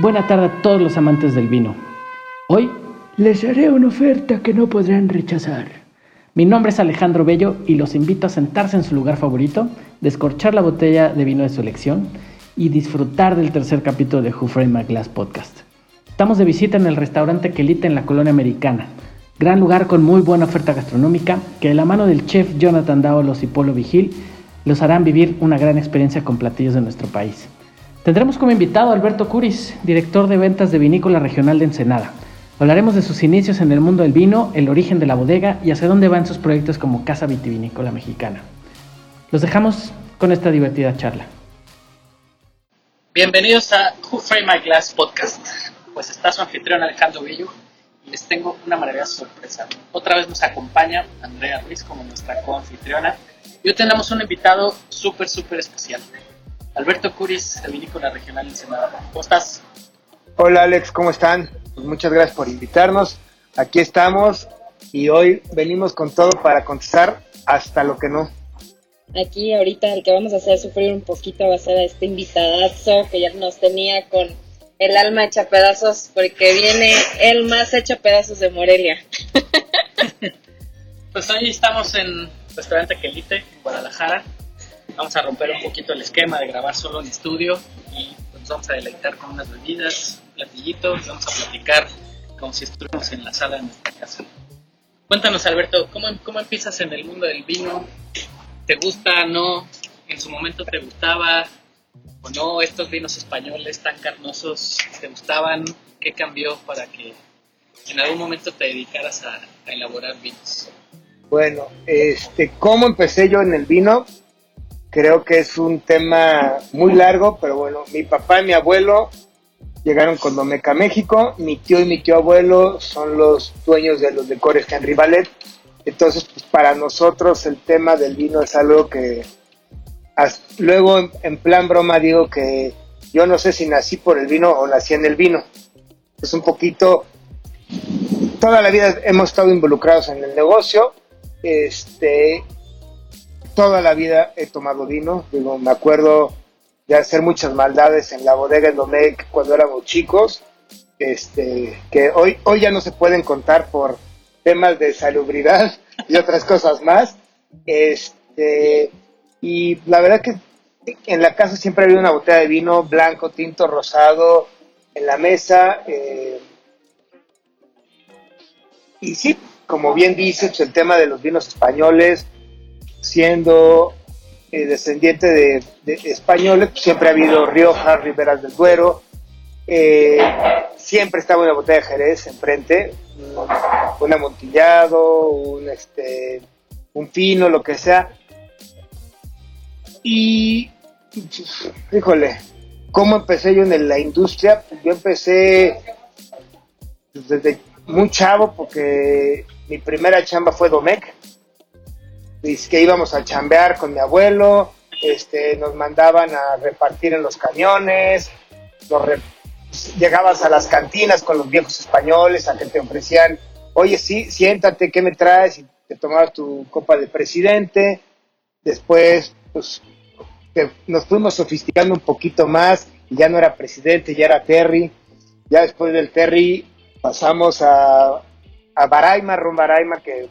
Buena tarde a todos los amantes del vino. Hoy les haré una oferta que no podrán rechazar. Mi nombre es Alejandro Bello y los invito a sentarse en su lugar favorito, descorchar la botella de vino de su elección y disfrutar del tercer capítulo de Who Framed My Glass podcast. Estamos de visita en el restaurante Quelite en la colonia americana. Gran lugar con muy buena oferta gastronómica que de la mano del chef Jonathan Daolos y Polo Vigil los harán vivir una gran experiencia con platillos de nuestro país. Tendremos como invitado a Alberto Curis, director de ventas de Vinícola Regional de Ensenada. Hablaremos de sus inicios en el mundo del vino, el origen de la bodega y hacia dónde van sus proyectos como Casa Vitivinícola Mexicana. Los dejamos con esta divertida charla. Bienvenidos a Who Frame My Glass Podcast. Pues está su anfitrión Alejandro Villo y les tengo una maravillosa sorpresa. Otra vez nos acompaña Andrea Ruiz como nuestra coanfitriona y hoy tenemos un invitado súper, súper especial. Alberto Curis, de Vinícola Regional Ensenada. ¿Cómo estás? Hola Alex, ¿cómo están? Pues muchas gracias por invitarnos. Aquí estamos y hoy venimos con todo para contestar hasta lo que no. Aquí ahorita el que vamos a hacer sufrir un poquito va a ser a este invitadazo que ya nos tenía con el alma hecha pedazos porque viene el más hecho pedazos de Morelia. pues hoy estamos en restaurante Quelite, en Guadalajara, vamos a romper un poquito el esquema de grabar solo en estudio y nos vamos a deleitar con unas bebidas, un platillito, y vamos a platicar como si estuviéramos en la sala de nuestra casa. Cuéntanos, Alberto, ¿cómo, ¿cómo empiezas en el mundo del vino? ¿Te gusta, no? ¿En su momento te gustaba o no estos vinos españoles tan carnosos? ¿Te gustaban? ¿Qué cambió para que en algún momento te dedicaras a, a elaborar vinos? Bueno, este, ¿cómo empecé yo en el vino? Creo que es un tema muy largo, pero bueno, mi papá y mi abuelo llegaron con Domeca México, mi tío y mi tío abuelo son los dueños de los decores Henry Ballet, entonces pues, para nosotros el tema del vino es algo que luego en, plan broma digo que yo no sé si nací por el vino o nací en el vino, es un poquito, toda la vida hemos estado involucrados en el negocio, este, toda la vida he tomado vino. Digo, me acuerdo de hacer muchas maldades en la bodega en Domecq cuando éramos chicos, este, que hoy, hoy ya no se pueden contar por temas de salubridad y otras cosas más. Este, y la verdad que en la casa siempre había una botella de vino blanco, tinto, rosado en la mesa. Eh, y sí, como bien dices, el tema de los vinos españoles, siendo eh, descendiente de, españoles, pues, siempre ha habido Rioja, Riberas del Duero, eh, siempre estaba una botella de Jerez enfrente, un, amontillado, un, este, un fino, lo que sea. Y, híjole, ¿cómo empecé yo en la industria? Pues, yo empecé desde muy chavo porque mi primera chamba fue Domec que íbamos a chambear con mi abuelo, este, nos mandaban a repartir en los camiones, llegabas a las cantinas con los viejos españoles a que te ofrecían, oye, sí, siéntate, ¿qué me traes? Y te tomabas tu copa de presidente. Después, pues, nos fuimos sofisticando un poquito más, y ya no era presidente, ya era Terry. Ya después del Terry pasamos a, a Baraima, Ron Baraima, que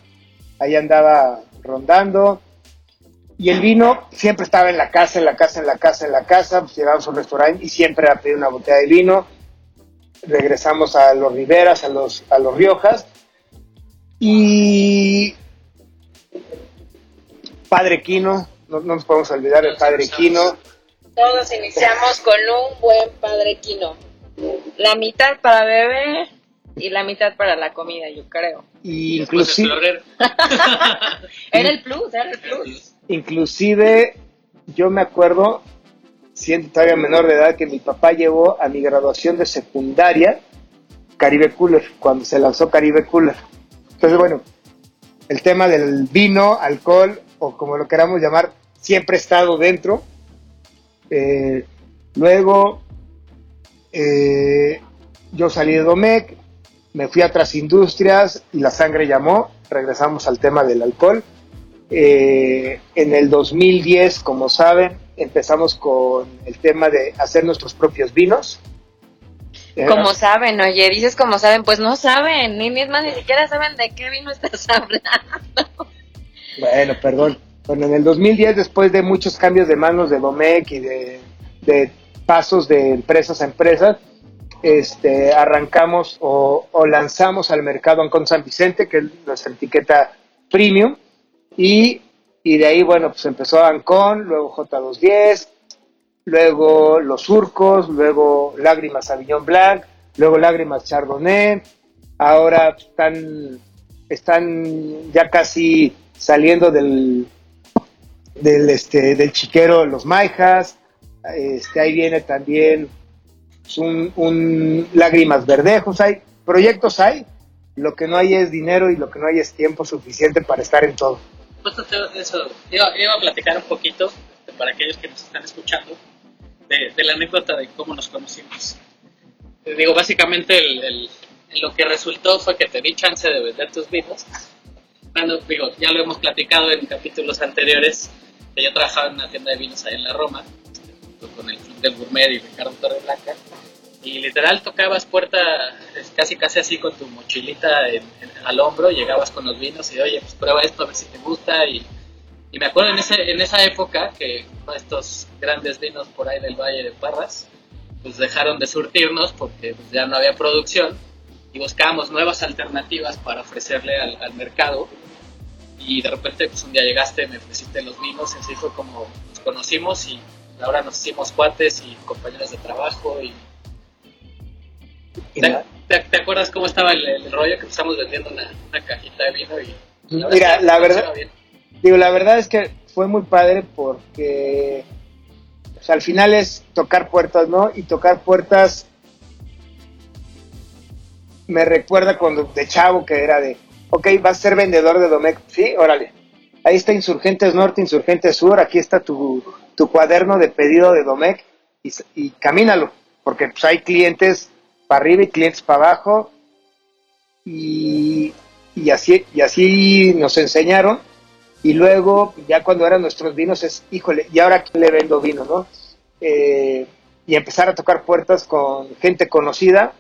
ahí andaba rondando. Y el vino siempre estaba en la casa, en la casa, en la casa, en la casa. Pues llegamos a un restaurante y siempre a pedir una botella de vino. Regresamos a los Riveras, a los, a los Riojas. Y Padre Quino, no, nos podemos olvidar del Padre Quino. Todos iniciamos con un buen Padre Quino. La mitad para beber y la mitad para la comida, yo creo. Y inclusive... era el plus, era el plus. Inclusive, yo me acuerdo, siendo todavía menor de edad, que mi papá llevó a mi graduación de secundaria Caribe Cooler, cuando se lanzó Caribe Cooler. Entonces, bueno, el tema del vino, alcohol, o como lo queramos llamar, siempre ha estado dentro. Eh, luego, eh, yo salí de Domec, me fui a otras industrias y la sangre llamó, regresamos al tema del alcohol. Eh, en el 2010, como saben, empezamos con el tema de hacer nuestros propios vinos. Como saben, oye, dices como saben, pues no saben, ni mismas ni siquiera saben de qué vino estás hablando. Bueno, perdón. Bueno, en el 2010, después de muchos cambios de manos de Domecq y de, de pasos de empresas a empresas, este, arrancamos o, lanzamos al mercado Ancon San Vicente, que es nuestra etiqueta premium, y, de ahí, bueno, pues empezó Ancon, luego J210, luego Los Surcos, luego Lágrimas Avignon Blanc, luego Lágrimas Chardonnay, ahora están, están ya casi saliendo del, del, este, del chiquero Los Maijas, este, ahí viene también un, un Lágrimas Verdejos, hay proyectos hay, lo que no hay es dinero y lo que no hay es tiempo suficiente para estar en todo. Justo eso, iba, iba a platicar un poquito para aquellos que nos están escuchando de, de la anécdota de cómo nos conocimos. Digo, básicamente el, el- lo que resultó fue que te di chance de vender tus vinos. Cuando, digo, ya lo hemos platicado en capítulos anteriores, que yo trabajaba en una tienda de vinos ahí en la Roma, este, junto con el Club del Gourmet y Ricardo Torreblanca, y literal tocabas puerta casi casi así con tu mochilita en- en- al hombro, llegabas con los vinos y oye, pues prueba esto a ver si te gusta y, y me acuerdo en, ese, en esa época que estos grandes vinos por ahí del Valle de Parras pues dejaron de surtirnos porque pues, ya no había producción y buscábamos nuevas alternativas para ofrecerle al, al mercado. Y de repente pues un día llegaste, me ofreciste los vinos y así fue como nos conocimos y ahora nos hicimos cuates y compañeros de trabajo y ¿Te, nada. te- te acuerdas cómo estaba el, el rollo que estamos vendiendo una, una cajita de vino y Mira, es que la verdad-. Digo, la verdad es que fue muy padre porque o sea, al final es tocar puertas, ¿no? Y tocar puertas me recuerda cuando de chavo que era de, ok, vas a ser vendedor de Domecq, sí, órale. Ahí está Insurgentes Norte, Insurgentes Sur, aquí está tu, tu cuaderno de pedido de Domecq y, y camínalo, porque pues hay clientes para arriba y clientes para abajo y, y así, y así nos enseñaron y luego ya cuando eran nuestros vinos es, híjole, ¿y ahora quién le vendo vino, no? Eh, y empezar a tocar puertas con gente conocida,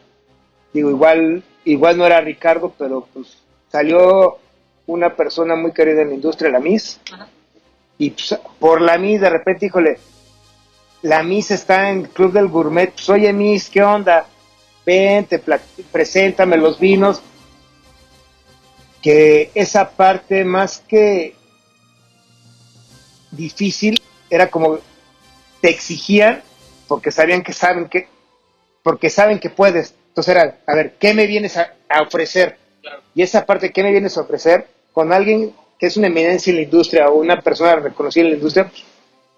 digo, igual, igual no era Ricardo, pero pues salió una persona muy querida en la industria, la Miss, Ajá. Y pues, por la Miss de repente, híjole, la Miss está en el Club del Gourmet, pues oye Miss, ¿qué onda? Ven, te preséntame los vinos, que esa parte más que difícil era como te exigían porque sabían que saben que porque saben que puedes. Entonces era a ver qué me vienes a, a ofrecer Claro. y esa parte qué me vienes a ofrecer con alguien que es una eminencia en la industria o una persona reconocida en la industria pues,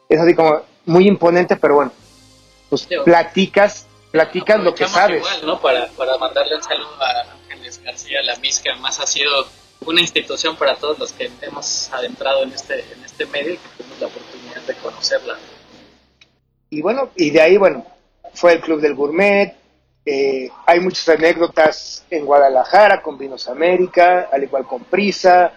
es así como muy imponente pero bueno pues platicas platicas lo que sabes Igual, ¿no? para, para mandarle un saludo a Ángeles García, la MIS, que además ha sido una institución para todos los que hemos adentrado en este, en este medio y que tuvimos la oportunidad de conocerla. Y bueno, y de ahí, bueno, fue el Club del Gourmet. eh, hay muchas anécdotas en Guadalajara con Vinos América, al igual con Prisa,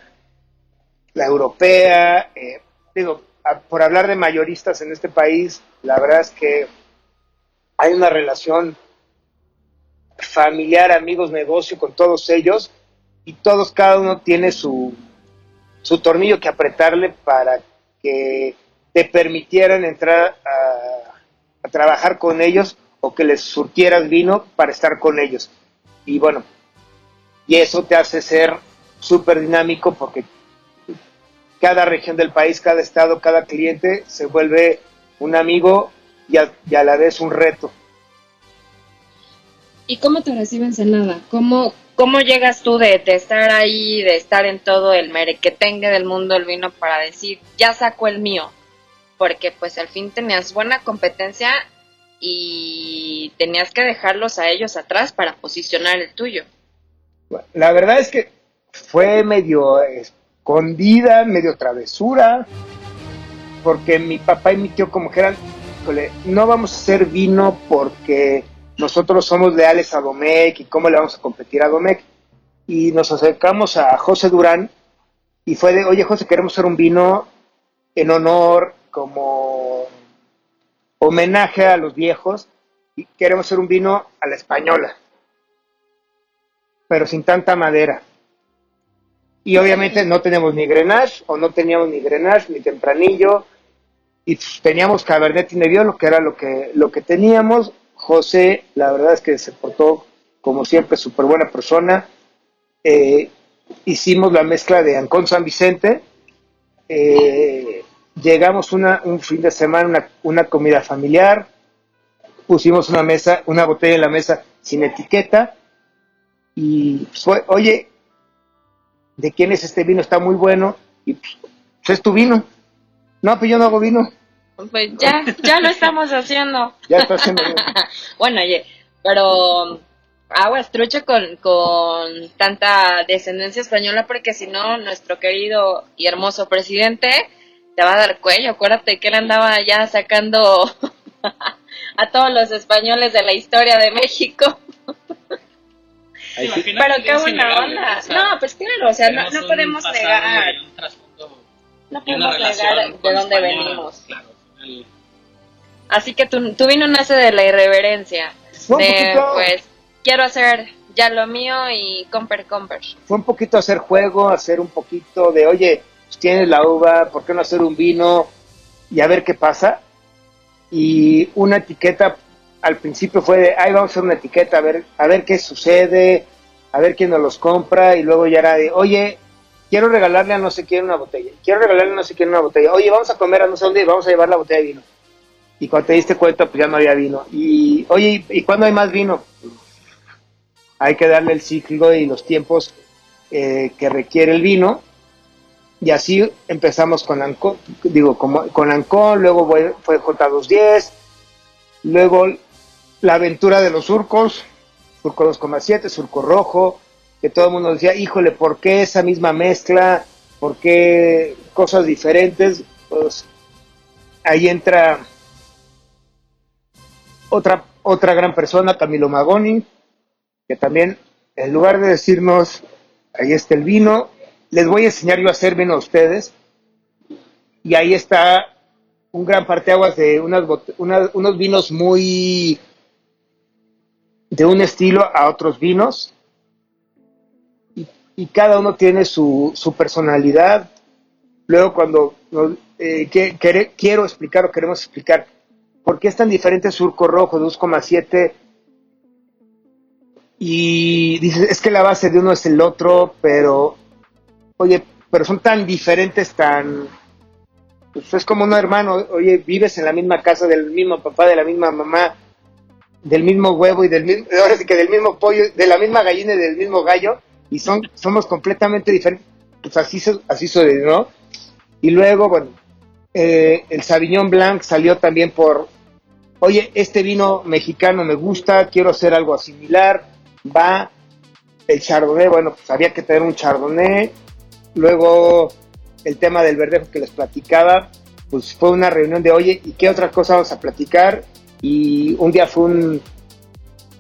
la europea. eh, digo, por hablar de mayoristas en este país, la verdad es que hay una relación familiar, amigos, negocio con todos ellos y todos, cada uno tiene su, su tornillo que apretarle para que te permitieran entrar a, a trabajar con ellos o que les surtieras vino para estar con ellos. Y bueno, y eso te hace ser súper dinámico porque cada región del país, cada estado, cada cliente se vuelve un amigo y a, y a la vez un reto. ¿Y cómo te recibe Ensenada? ¿Cómo, cómo llegas tú de, de estar ahí, de estar en todo el merequetengue del mundo del vino para decir, ya saco el mío? Porque pues al fin tenías buena competencia y tenías que dejarlos a ellos atrás para posicionar el tuyo. La verdad es que fue medio escondida, medio travesura, porque mi papá y mi tío como que eran, no vamos a hacer vino porque nosotros somos leales a Domecq y cómo le vamos a competir a Domecq. Y nos acercamos a José Durán y fue de, oye José, queremos hacer un vino en honor, como homenaje a los viejos. y queremos hacer un vino a la española, pero sin tanta madera. Y obviamente no tenemos ni Grenache, o no teníamos ni Grenache, ni Tempranillo, y teníamos Cabernet Nebbiolo, que era lo que, lo que teníamos. José, la verdad es que se portó, como siempre, súper buena persona. Eh, hicimos la mezcla de Ancón San Vicente. Eh, llegamos una, un fin de semana, una, una comida familiar. Pusimos una mesa, una botella en la mesa sin etiqueta. Y fue, oye, ¿de quién es este vino? Está muy bueno. Y pues, es tu vino. No, pues yo no hago vino. Pues ya, ya lo estamos haciendo. Ya está haciendo vino. bueno, oye, pero agua estrucha con, con tanta descendencia española porque si no, nuestro querido y hermoso presidente te va a dar cuello. Acuérdate que él andaba ya sacando a todos los españoles de la historia de México. Pero qué buena onda. no, pues claro, o sea, no, no podemos negar. No podemos negar de dónde venimos. Así que tu, tu vino nace de la irreverencia. De, pues, quiero hacer ya lo mío y comper, comper. Fue un poquito hacer juego, hacer un poquito de, oye, pues tienes la uva, ¿por qué no hacer un vino? Y a ver qué pasa. Y una etiqueta, al principio fue de, ay, vamos a hacer una etiqueta, a ver, a ver qué sucede, a ver quién nos los compra. Y luego ya era de, oye, quiero regalarle a no sé quién una botella, quiero regalarle a no sé quién una botella, oye, vamos a comer a no sé dónde vamos a llevar la botella de vino. Y cuando te diste cuenta, pues ya no había vino. Y, oye, ¿y cuándo hay más vino? Hay que darle el ciclo y los tiempos eh, que requiere el vino. Y así empezamos con Ancón, digo, como, con Ancón, luego fue J210, luego la aventura de los surcos, surco 2,7, surco rojo, que todo el mundo decía, híjole, ¿por qué esa misma mezcla? ¿Por qué cosas diferentes? Pues ahí entra otra, otra gran persona, Camilo Magoni, que también, en lugar de decirnos, ahí está el vino, les voy a enseñar yo a hacer vino a ustedes. Y ahí está un gran parteaguas de unas, unos vinos muy de un estilo a otros vinos y cada uno tiene su, su personalidad. Luego cuando eh, quiero explicar o queremos explicar por qué es tan diferente Surco Rojo 2,7 y dices, es que la base de uno es el otro, pero, oye, pero son tan diferentes, tan... Pues es como un hermano, oye, vives en la misma casa del mismo papá, de la misma mamá, del mismo huevo y del mismo, ahora sí que del mismo pollo, de la misma gallina y del mismo gallo, y son, somos completamente diferentes. Pues así, así ¿no? Y luego, bueno, eh, el Sauvignon Blanc salió también por, oye, este vino mexicano me gusta, quiero hacer algo similar, va. El Chardonnay, bueno, pues había que tener un Chardonnay. Luego, el tema del verdejo que les platicaba, pues fue una reunión de, oye, ¿y qué otra cosa vamos a platicar? Y un día fue un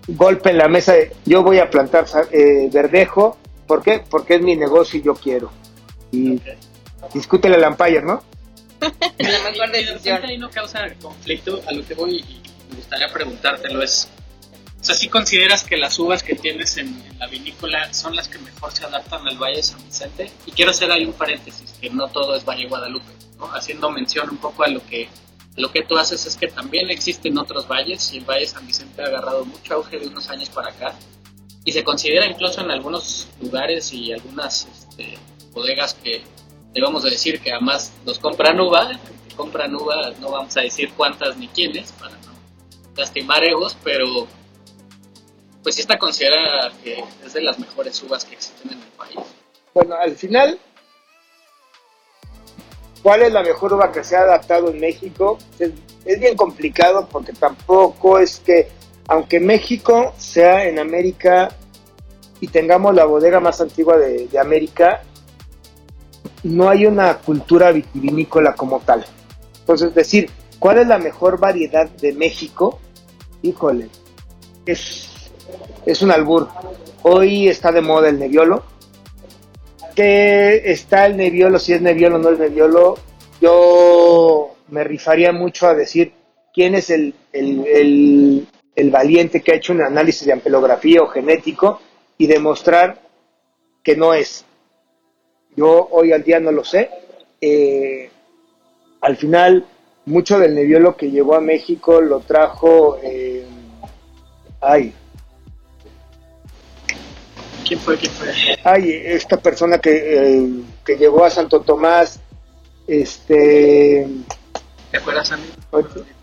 golpe en la mesa de, yo voy a plantar eh, verdejo ¿Por qué? Porque es mi negocio y yo quiero. Y okay. discútele al Empire, ¿no? la mejor decisión. ahí no causa conflicto. A lo que voy y me gustaría preguntártelo es, o sea, ¿sí consideras que las uvas que tienes en, en, la vinícola son las que mejor se adaptan al Valle de San Vicente? Y quiero hacer ahí un paréntesis, que no todo es Valle Guadalupe, ¿no? Haciendo mención un poco a lo que lo que tú haces es que también existen otros valles y el Valle San Vicente ha agarrado mucho auge de unos años para acá y se considera incluso en algunos lugares y algunas este, bodegas que debemos de decir que además nos compran uva, compran uva, no vamos a decir cuántas ni quiénes para no lastimar egos, pero pues sí está considerada que es de las mejores uvas que existen en el país. Bueno, al final, ¿cuál es la mejor uva que se ha adaptado en México? Es, es bien complicado porque tampoco es que aunque México sea en América y tengamos la bodega más antigua de, de América, no hay una cultura vitivinícola como tal. Entonces, es decir, ¿cuál es la mejor variedad de México? Híjole, es, es un albur. Hoy está de moda el Nebbiolo. ¿Qué está el Nebbiolo? Si es Nebbiolo o no es Nebbiolo. Yo me rifaría mucho a decir quién es el, el, el valiente que ha hecho un análisis de ampelografía o genético y demostrar que no es. Yo hoy al día no lo sé. Eh, al final, mucho del Nebbiolo que llegó a México lo trajo. Eh, ay. ¿Quién fue? ¿Quién fue? Ay, esta persona que, eh, que llegó a Santo Tomás. Este. ¿Te acuerdas, Andy?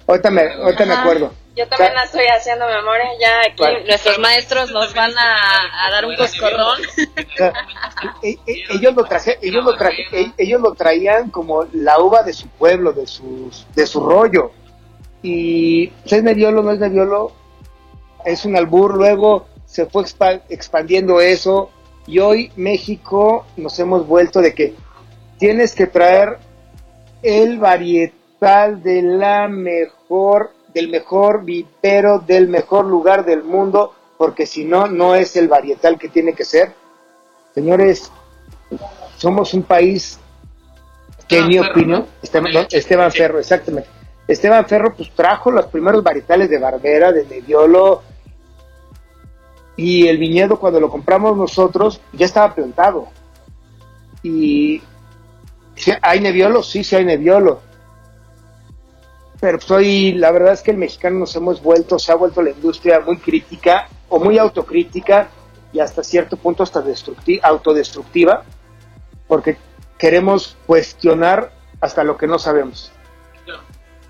Ahorita me, ahorita me acuerdo. Yo también la estoy haciendo memoria, ya aquí nuestros maestros nos van a, a dar un coscorrón. Ellos lo traje, ellos lo traje, ellos lo traían como la uva de su pueblo, de sus, de su rollo. Y es Nebbiolo, no es Nebbiolo, es un albur. Luego se fue expa- expandiendo eso y hoy México nos hemos vuelto de que tienes que traer el varietal de la mejor, del mejor vivero, del mejor lugar del mundo, porque si no, no es el varietal que tiene que ser. Señores, somos un país que en mi Ferro, opinión, ¿no? Esteban, Sí. no, Esteban Sí. Ferro, exactamente. Esteban Ferro pues trajo los primeros varietales de Barbera, de Nebbiolo, y el viñedo cuando lo compramos nosotros ya estaba plantado. Y ¿sí ¿hay Nebbiolo? Sí, sí hay Nebbiolo. Pero hoy la verdad es que el mexicano nos hemos vuelto, se ha vuelto la industria muy crítica o muy autocrítica y hasta cierto punto hasta destructi- autodestructiva, porque queremos cuestionar hasta lo que no sabemos.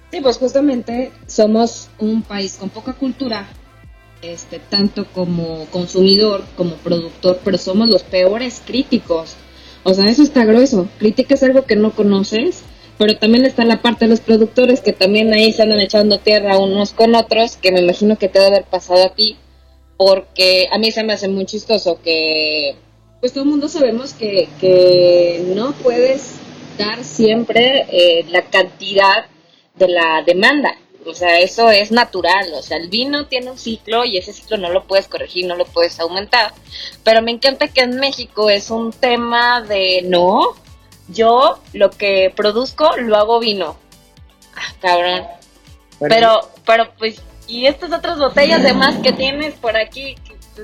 Sí, pues justamente somos un país con poca cultura, este, tanto como consumidor, como productor, pero somos los peores críticos. O sea, eso está grueso. Crítica es algo que no conoces, pero también está la parte de los productores que también ahí se andan echando tierra unos con otros, que me imagino que te debe haber pasado a ti, porque a mí se me hace muy chistoso que, pues todo el mundo sabemos que, que no puedes dar siempre eh, la cantidad de la demanda. O sea, eso es natural. O sea, el vino tiene un ciclo y ese ciclo no lo puedes corregir, no lo puedes aumentar. Pero me encanta que en México es un tema de no, yo lo que produzco lo hago vino. Ah, cabrón. Bueno, Pero, pero pues, ¿y estas otras botellas de más que tienes por aquí?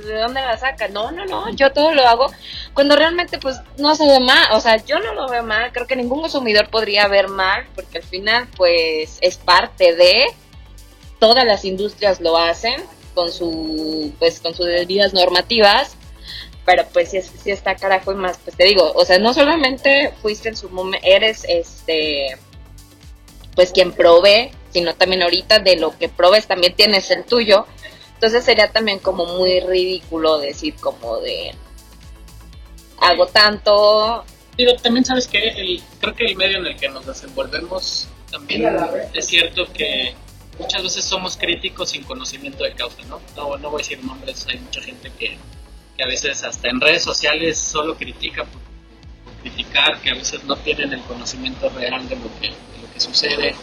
¿De dónde las sacas? No, no, no, yo todo lo hago cuando realmente pues no se ve mal, o sea, yo no lo veo mal, creo que ningún consumidor podría ver mal, porque al final pues es parte de, todas las industrias lo hacen con su, pues con sus debidas normativas, pero pues sí, es- sí está carajo y más, pues te digo, o sea, no solamente fuiste en su momento, eres este, pues quien provee, sino también ahorita de lo que provees también tienes el tuyo. Entonces sería también como muy ridículo decir como de hago tanto, Digo, también sabes que el, creo que el medio en el que nos desenvolvemos también es cierto que muchas veces somos críticos sin conocimiento de causa, ¿no? No, no voy a decir nombres, hay mucha gente que, que a veces hasta en redes sociales solo critica por, por criticar, que a veces no tienen el conocimiento real de lo que, de lo que sucede.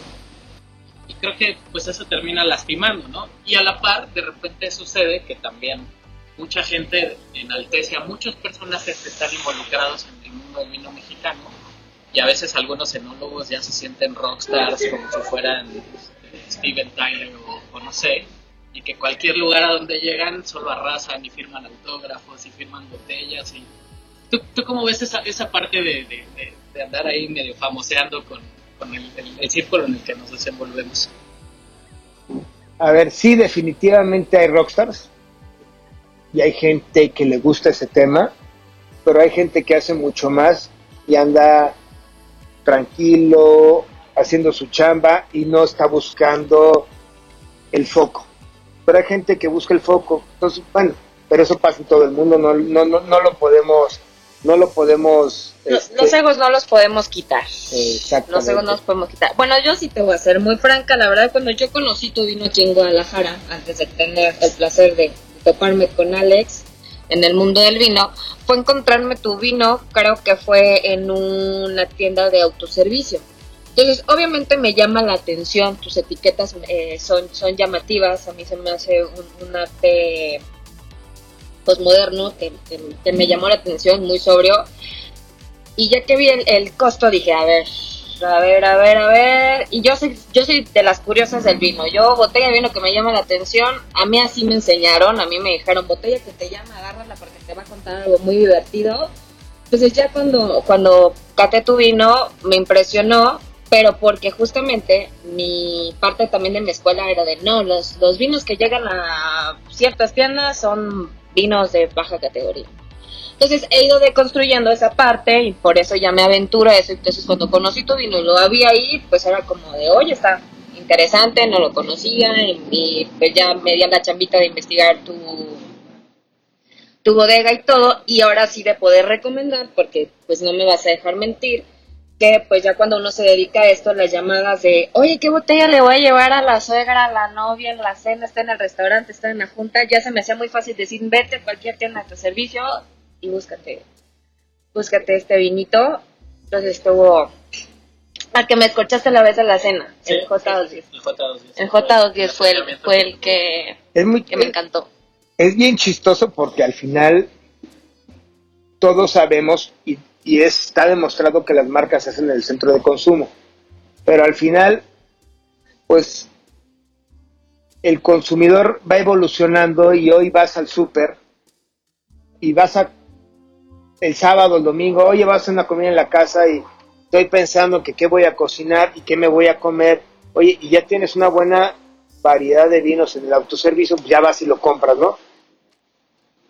Y creo que pues eso termina lastimando, ¿no? Y a la par, de repente sucede que también mucha gente enaltece a muchos personajes que están involucrados en el mundo del vino mexicano y a veces algunos enólogos ya se sienten rockstars como si fueran este, Steven Tyler o, o no sé y que cualquier lugar a donde llegan solo arrasan y firman autógrafos y firman botellas y ¿tú, tú cómo ves esa, esa parte de, de- de- de andar ahí medio famoseando con, el- el círculo en el que nos desenvolvemos? A ver, sí, definitivamente hay rockstars y hay gente que le gusta ese tema, pero hay gente que hace mucho más y anda tranquilo, haciendo su chamba y no está buscando el foco. Pero hay gente que busca el foco. Entonces, bueno, pero eso pasa en todo el mundo, no, no, no, no lo podemos, no lo podemos. Los, este, los egos no los podemos quitar. Exactamente. Los egos no los podemos quitar. Bueno, yo sí te voy a ser muy franca. La verdad, cuando yo conocí tu vino aquí en Guadalajara, antes de tener el placer de toparme con Alex en el mundo del vino, fue encontrarme tu vino, creo que fue en una tienda de autoservicio. Entonces, obviamente me llama la atención, tus etiquetas eh, son, son llamativas, a mí se me hace un, un arte postmoderno que, que, que me llamó la atención, muy sobrio. Y ya que vi el, el costo, dije, a ver, a ver, a ver, a ver. Y yo soy, yo soy de las curiosas del vino. Yo, botella de vino que me llama la atención, a mí así me enseñaron, a mí me dijeron, botella que te llama, agárrala porque te va a contar algo muy divertido. Entonces ya cuando, cuando caté tu vino, me impresionó, pero porque justamente mi parte también de mi escuela era de, no, los, los vinos que llegan a ciertas tiendas son vinos de baja categoría. Entonces he ido deconstruyendo esa parte y por eso ya me aventuro a eso. Entonces cuando conocí tu vino y lo había ahí, pues era como de, oye, está interesante, no lo conocía y, pues ya me di la chambita de investigar tu, tu bodega y todo y ahora sí de poder recomendar, porque pues no me vas a dejar mentir, que pues ya cuando uno se dedica a esto, las llamadas de, oye, ¿qué botella le voy a llevar a la suegra, a la novia, en la cena, está en el restaurante, está en la junta, ya se me hacía muy fácil decir, vete a cualquier tienda de tu servicio, y búscate, búscate este vinito. Entonces estuvo, al que me escuchaste la vez de la cena, el J210. El J210. fue el, fue el que, es muy, que me encantó. Es bien chistoso porque al final todos sabemos y, y está demostrado que las marcas hacen el centro de consumo. Pero al final, pues el consumidor va evolucionando y hoy vas al súper y vas a el sábado, el domingo, oye, vas a una comida en la casa y estoy pensando que qué voy a cocinar y qué me voy a comer. Oye, y ya tienes una buena variedad de vinos en el autoservicio, pues ya vas y lo compras, ¿no?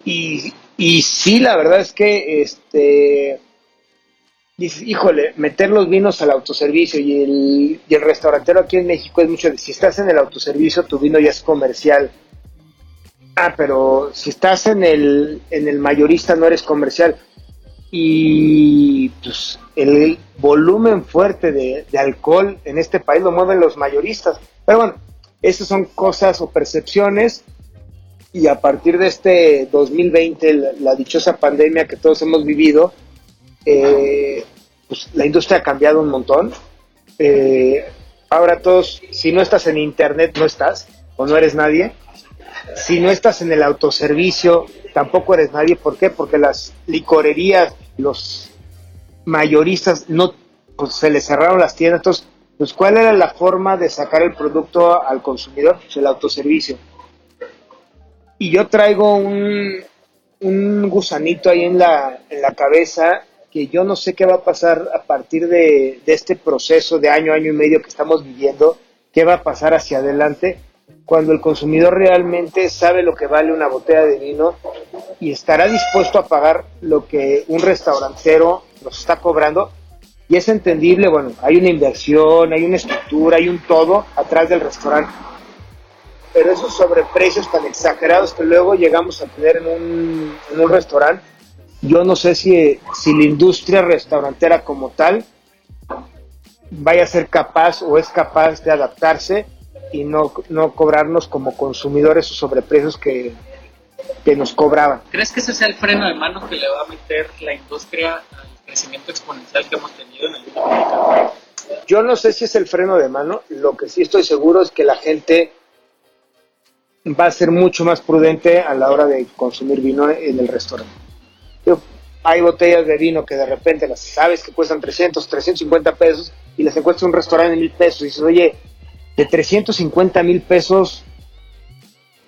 Y, y sí, la verdad es que, este, dices, híjole, meter los vinos al autoservicio y el, y el restaurantero aquí en México es mucho de, si estás en el autoservicio, tu vino ya es comercial. Ah, pero si estás en el, en el mayorista no eres comercial y pues el volumen fuerte de, alcohol en este país lo mueven los mayoristas. Pero bueno, esas son cosas o percepciones y a partir de este 2020, la, dichosa pandemia que todos hemos vivido, eh, pues la industria ha cambiado un montón. Eh, ahora todos, si no estás en internet, no estás o no eres nadie. Si no estás en el autoservicio, tampoco eres nadie. ¿Por qué? Porque las licorerías los mayoristas no pues, se les cerraron las tiendas. Entonces, pues, ¿cuál era la forma de sacar el producto al consumidor? Pues el autoservicio. Y yo traigo un, un gusanito ahí en la, en la cabeza que yo no sé qué va a pasar a partir de, este proceso de año, año y medio que estamos viviendo, qué va a pasar hacia adelante cuando el consumidor realmente sabe lo que vale una botella de vino y estará dispuesto a pagar lo que un restaurantero nos está cobrando. Y es entendible, bueno, hay una inversión, hay una estructura, hay un todo atrás del restaurante. Pero esos sobreprecios tan exagerados que luego llegamos a tener en un, en un restaurante, yo no sé si, si la industria restaurantera como tal vaya a ser capaz o es capaz de adaptarse y no, no cobrarnos como consumidores esos sobreprecios que, que nos cobraban. ¿Crees que ese sea el freno de mano que le va a meter la industria al crecimiento exponencial que hemos tenido en el vino Yo no sé si es el freno de mano, lo que sí estoy seguro es que la gente va a ser mucho más prudente a la hora de consumir vino en el restaurante. Hay botellas de vino que de repente las sabes que cuestan 300, 350 pesos y las encuentras en un restaurante en mil pesos y dices, oye, de 350 mil pesos,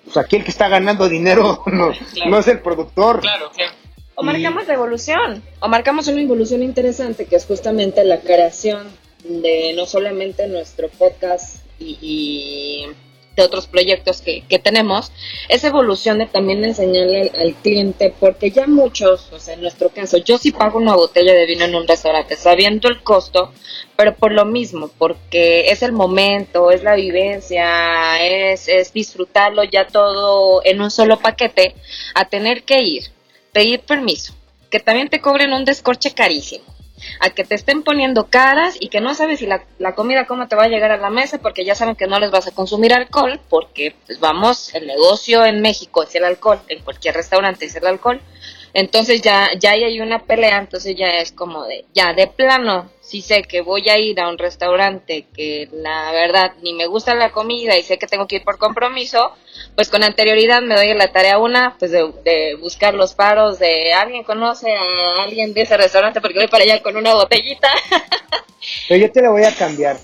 pues aquí el que está ganando dinero no, no es el productor. Claro, claro. O marcamos la evolución. O marcamos una evolución interesante que es justamente la creación de no solamente nuestro podcast y de otros proyectos que, que tenemos, esa evolución de también enseñarle al, cliente, porque ya muchos, o sea, en nuestro caso, yo sí pago una botella de vino en un restaurante, sabiendo el costo, pero por lo mismo, porque es el momento, es la vivencia, es, es disfrutarlo ya todo en un solo paquete, a tener que ir, pedir permiso, que también te cobren un descorche carísimo a que te estén poniendo caras y que no sabes si la, comida cómo te va a llegar a la mesa porque ya saben que no les vas a consumir alcohol porque pues vamos, el negocio en México es el alcohol, en cualquier restaurante es el alcohol. Entonces ya, ya hay una pelea, entonces ya es como de, ya de plano, si sé que voy a ir a un restaurante que la verdad ni me gusta la comida y sé que tengo que ir por compromiso, pues con anterioridad me doy la tarea una, pues de, buscar los paros de alguien conoce a alguien de ese restaurante porque voy para allá con una botellita. Pero yo te la voy a cambiar.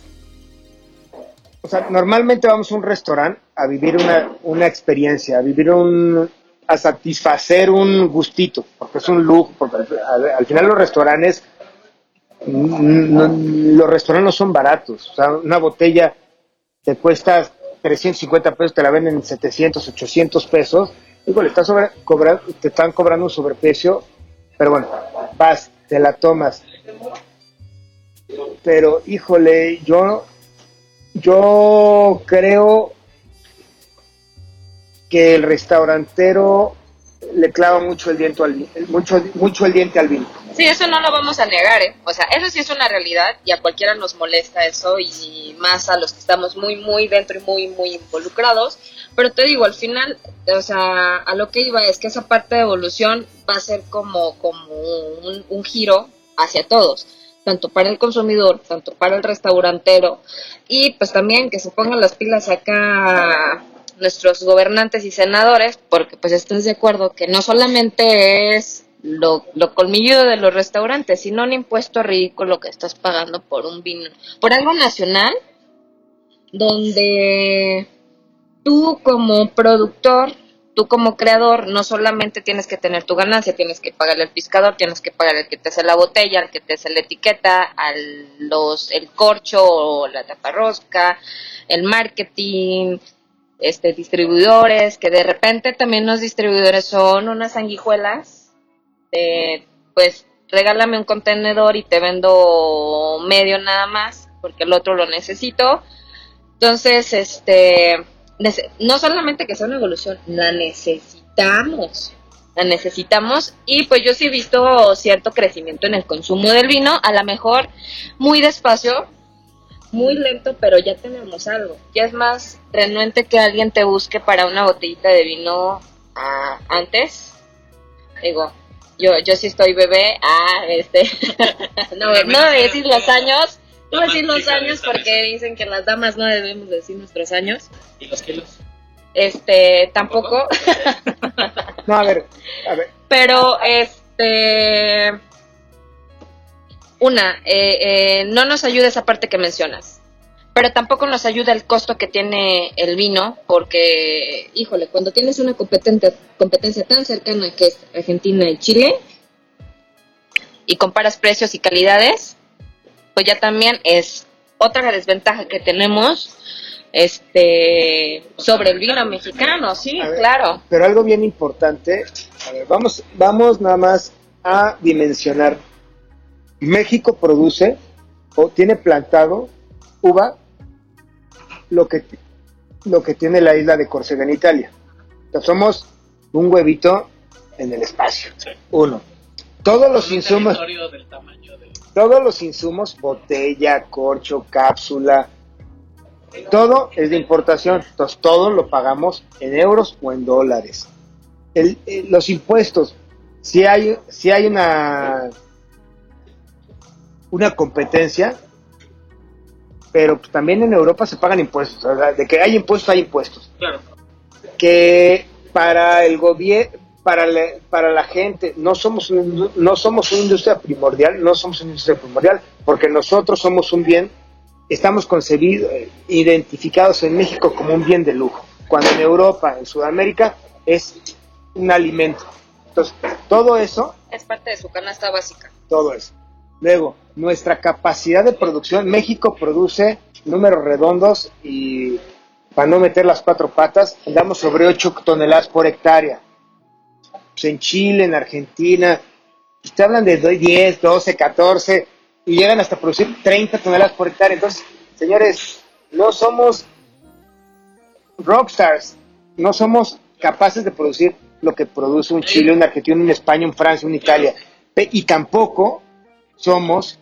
O sea, normalmente vamos a un restaurante a vivir una, una experiencia, a vivir un, a satisfacer un gustito, porque es un lujo, porque al, al final los restaurantes, no- los restaurantes no son baratos, o sea, una botella te cuesta 350 pesos, te la venden en 700, 800 pesos, le estás sobre, cobra- te están cobrando un sobreprecio, pero bueno, vas, te la tomas. Pero, híjole, yo, yo creo que el restaurantero le clava mucho el diente al mucho, mucho el diente al vino. Sí, eso no lo vamos a negar, ¿eh? O sea, eso sí es una realidad y a cualquiera nos molesta eso y más a los que estamos muy, muy dentro y muy, muy involucrados. Pero te digo, al final, o sea, a lo que iba es que esa parte de evolución va a ser como, como un, un giro hacia todos, tanto para el consumidor, tanto para el restaurantero y pues también que se pongan las pilas acá nuestros gobernantes y senadores, porque pues estás de acuerdo que no solamente es lo, lo colmilludo de los restaurantes, sino un impuesto ridículo que estás pagando por un vino, por algo nacional, donde tú como productor, tú como creador, no solamente tienes que tener tu ganancia, tienes que pagarle al pescador, tienes que pagar al que te hace la botella, al que te hace la etiqueta, al los, el corcho o la taparrosca, el marketing, este distribuidores, que de repente también los distribuidores son unas sanguijuelas, de, pues regálame un contenedor y te vendo medio nada más, porque el otro lo necesito. Entonces, este, no solamente que sea una evolución, la necesitamos, la necesitamos y pues yo sí he visto cierto crecimiento en el consumo del vino, a lo mejor muy despacio, muy lento, pero ya tenemos algo. Ya es más renuente que alguien te busque para una botellita de vino ah, antes. Digo, yo, yo sí estoy bebé, ah, este, no, no voy a decir los años, no voy a decir los años porque dicen que las damas no debemos decir nuestros años. ¿Y los kilos? Este, tampoco, No, a ver, a ver, pero este, una, eh, eh, no nos ayuda esa parte que mencionas. Pero tampoco nos ayuda el costo que tiene el vino, porque, híjole, cuando tienes una competencia, competencia tan cercana que es Argentina y Chile, y comparas precios y calidades, pues ya también es otra desventaja que tenemos este sobre el vino mexicano, sí, ver. claro. pero algo bien importante, a ver, vamos, vamos nada más a dimensionar. México produce o tiene plantado uva lo que, lo que tiene la isla de Córcega en Italia. O sea, somos un huevito en el espacio. Sí. Uno. Todos los insumos, territorio del tamaño de... todos los insumos, botella, corcho, cápsula, todo es de importación. Entonces todo lo pagamos en euros o en dólares. El- eh, los impuestos, si hay, si hay una, una competencia, pero pues también en Europa se pagan impuestos. o sea, de que hay impuestos, hay impuestos Claro, que para el gobierno para la, para la gente no somos un- no somos una industria primordial no somos una industria primordial porque nosotros somos un bien estamos concebidos eh, identificados en México como un bien de lujo cuando en Europa en Sudamérica es un alimento entonces todo eso Es parte de su canasta básica. todo eso. Luego, nuestra capacidad de producción, México produce números redondos y para no meter las cuatro patas, andamos sobre 8 toneladas por hectárea. Pues en Chile, en Argentina, pues te hablan de do- 10, 12, 14 y llegan hasta producir 30 toneladas por hectárea. Entonces, señores, no somos rockstars, no somos capaces de producir lo que produce un Chile, un Argentina, un España, un Francia, un Italia. Y tampoco somos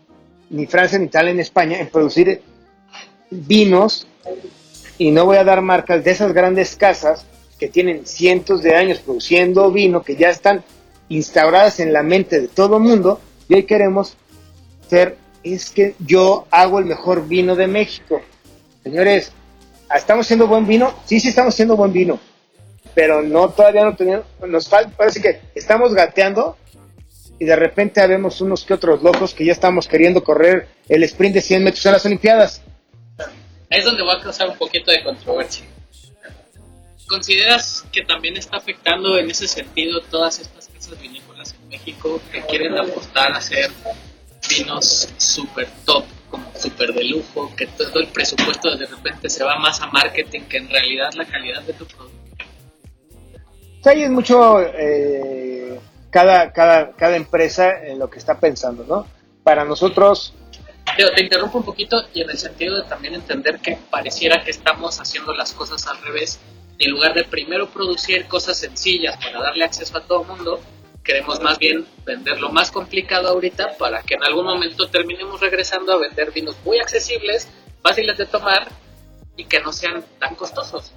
ni Francia, ni Italia, ni España en producir vinos, y no voy a dar marcas de esas grandes casas que tienen cientos de años produciendo vino, que ya están instauradas en la mente de todo el mundo, y hoy queremos ser, es que yo hago el mejor vino de México. Señores, ¿estamos haciendo buen vino? Sí, sí estamos haciendo buen vino, pero no todavía no tenemos, nos falta, parece que estamos gateando y de repente vemos unos que otros locos que ya estamos queriendo correr el sprint de 100 metros en las Olimpiadas. Ahí es donde va a causar un poquito de controversia. ¿Consideras que también está afectando en ese sentido todas estas casas vinícolas en México que quieren apostar a hacer vinos super top, como super de lujo, que todo el presupuesto de repente se va más a marketing que en realidad la calidad de tu producto? ahí es mucho eh, cada, cada, cada empresa en lo que está pensando, ¿no? Para nosotros... te interrumpo un poquito y en el sentido de también entender que pareciera que estamos haciendo las cosas al revés. En lugar de primero producir cosas sencillas para darle acceso a todo el mundo, queremos más bien vender lo más complicado ahorita para que en algún momento terminemos regresando a vender vinos muy accesibles, fáciles de tomar y que no sean tan costosos.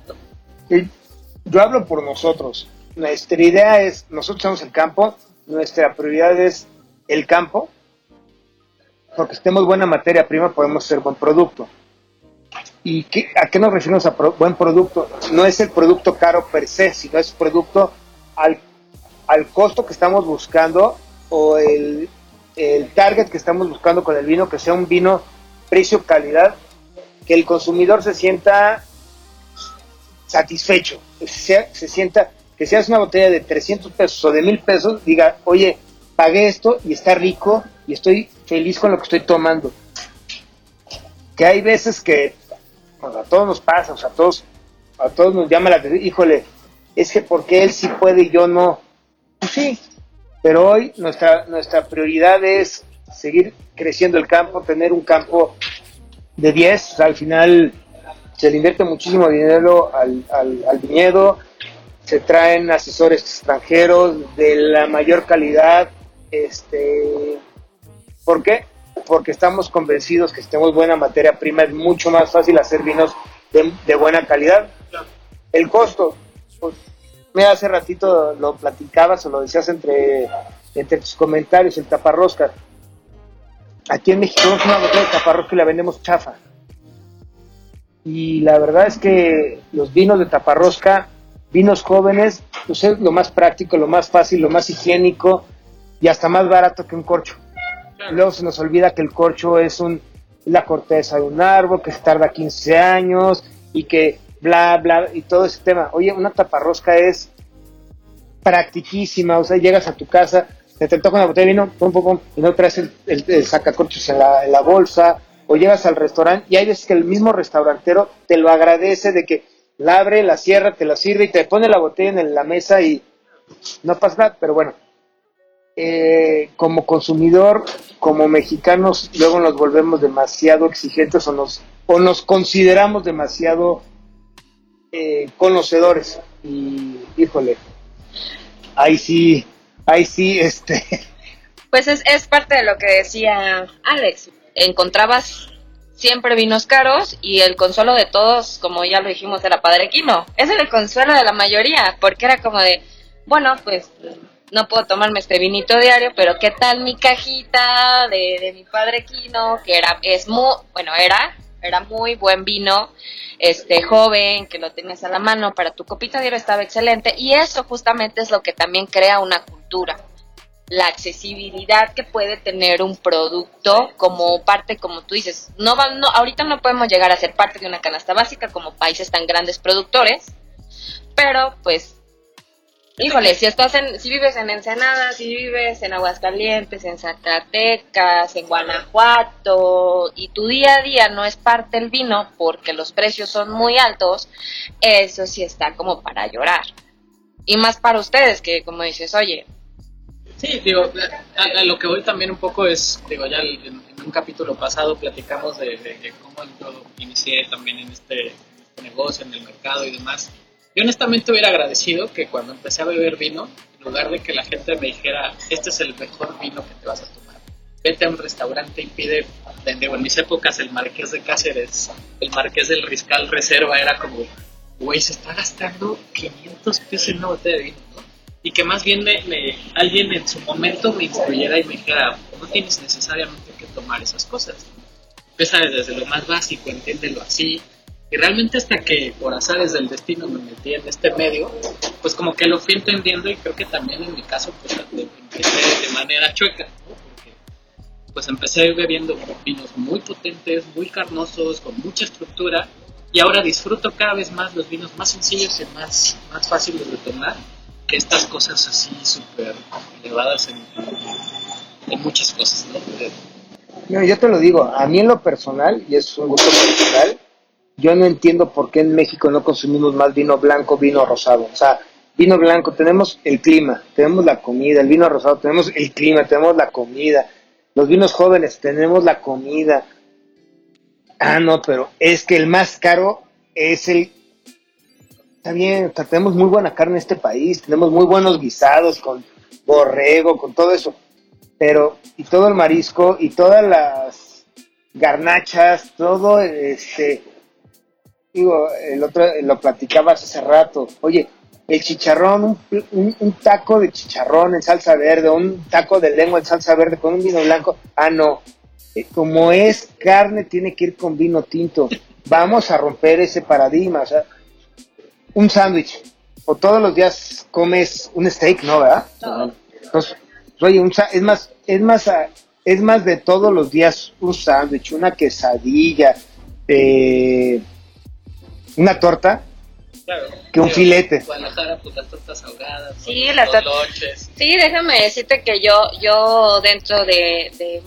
yo hablo por nosotros nuestra idea es, nosotros somos el campo, nuestra prioridad es el campo, porque si tenemos buena materia prima podemos hacer buen producto. ¿Y a qué nos referimos a buen producto? No es el producto caro per se, sino es producto al, al costo que estamos buscando o el, el target que estamos buscando con el vino, que sea un vino precio-calidad, que el consumidor se sienta satisfecho, se, se sienta que si una botella de 300 pesos o de 1000 pesos, diga, oye, pagué esto y está rico y estoy feliz con lo que estoy tomando. Que hay veces que a todos nos pasa, o sea, a todos, a todos nos llama la atención, híjole, es que porque él sí puede y yo no. Pues sí, pero hoy nuestra, nuestra prioridad es seguir creciendo el campo, tener un campo de 10, al final se le invierte muchísimo dinero al, al, al viñedo, se traen asesores extranjeros de la mayor calidad. Este, ¿Por qué? Porque estamos convencidos que si tenemos buena materia prima es mucho más fácil hacer vinos de, buena calidad. El costo, pues, me hace ratito lo platicabas o lo decías entre, entre tus comentarios, el taparrosca. Aquí en México tenemos una botella de taparrosca y la vendemos chafa. Y la verdad es que los vinos de taparrosca vinos jóvenes, pues es lo más práctico, lo más fácil, lo más higiénico y hasta más barato que un corcho. Luego se nos olvida que el corcho es un, la corteza de un árbol que se tarda 15 años y que bla, bla, y todo ese tema. Oye, una taparrosca es practiquísima, o sea, llegas a tu casa, te, te toca una botella de vino, pum, pum, pum, y no traes el, el, sacacorchos en la, en la bolsa, o llegas al restaurante y hay veces que el mismo restaurantero te lo agradece de que la abre, la cierra, te la sirve y te pone la botella en la mesa y no pasa nada, pero bueno, eh, como consumidor, como mexicanos, luego nos volvemos demasiado exigentes o nos, o nos consideramos demasiado eh, conocedores. Y híjole, ahí sí, ahí sí, este. Pues es, es parte de lo que decía Alex. Encontrabas siempre vinos caros y el consuelo de todos, como ya lo dijimos, era Padre Quino. Ese era el consuelo de la mayoría, porque era como de, bueno, pues no puedo tomarme este vinito diario, pero ¿qué tal mi cajita de, de mi Padre Quino? Que era, es muy, bueno, era, era muy buen vino, este joven, que lo tenías a la mano para tu copita diario estaba excelente y eso justamente es lo que también crea una cultura la accesibilidad que puede tener un producto como parte, como tú dices, no, va, no ahorita no podemos llegar a ser parte de una canasta básica como países tan grandes productores, pero pues, híjole, si estás en, si vives en Ensenada, si vives en Aguascalientes, en Zacatecas, en Guanajuato, y tu día a día no es parte del vino porque los precios son muy altos, eso sí está como para llorar. Y más para ustedes, que como dices, oye, Sí, digo, a, lo que voy también un poco es, digo, ya en, un capítulo pasado platicamos de, cómo yo inicié también en este, este, negocio, en el mercado y demás. Yo honestamente hubiera agradecido que cuando empecé a beber vino, en lugar de que la gente me dijera, este es el mejor vino que te vas a tomar, vete a un restaurante y pide, digo, en mis épocas el Marqués de Cáceres, el Marqués del Riscal Reserva era como, güey, se está gastando 500 pesos en una botella de vino y que más bien me, alguien en su momento me instruyera y me dijera, no tienes necesariamente que tomar esas cosas. Empieza desde lo más básico, entiéndelo así. Y realmente hasta que por azares del destino me metí en este medio, pues como que lo fui entendiendo y creo que también en mi caso pues empecé de manera chueca, ¿no? Porque pues empecé bebiendo vinos muy potentes, muy carnosos, con mucha estructura, y ahora disfruto cada vez más los vinos más sencillos y más, más fáciles de tomar estas cosas así súper elevadas en, muchas cosas, ¿no? Mira, yo te lo digo, a mí en lo personal, y es un gusto personal, yo no entiendo por qué en México no consumimos más vino blanco, vino rosado. O sea, vino blanco, tenemos el clima, tenemos la comida, el vino rosado, tenemos el clima, tenemos la comida. Los vinos jóvenes, tenemos la comida. Ah, no, pero es que el más caro es el... Está bien, o sea, tenemos muy buena carne en este país, tenemos muy buenos guisados con borrego, con todo eso. Pero, y todo el marisco, y todas las garnachas, todo, este, digo, el otro lo platicabas hace rato, oye, el chicharrón, un, un- taco de chicharrón en salsa verde, un taco de lengua en salsa verde con un vino blanco, ah, no, Eh, como es carne, tiene que ir con vino tinto. Vamos a romper ese paradigma, o sea, un sándwich, o todos los días comes un steak, ¿no, verdad? Entonces, oye, un sa- es más, es más, ah, es más de todos los días un sándwich, una quesadilla, eh, una torta, Claro. Que un filete. Guadalajara, pues las tortas ahogadas. Sí, los- las los tor- lonches. Sí, déjame decirte que yo, yo dentro de, de,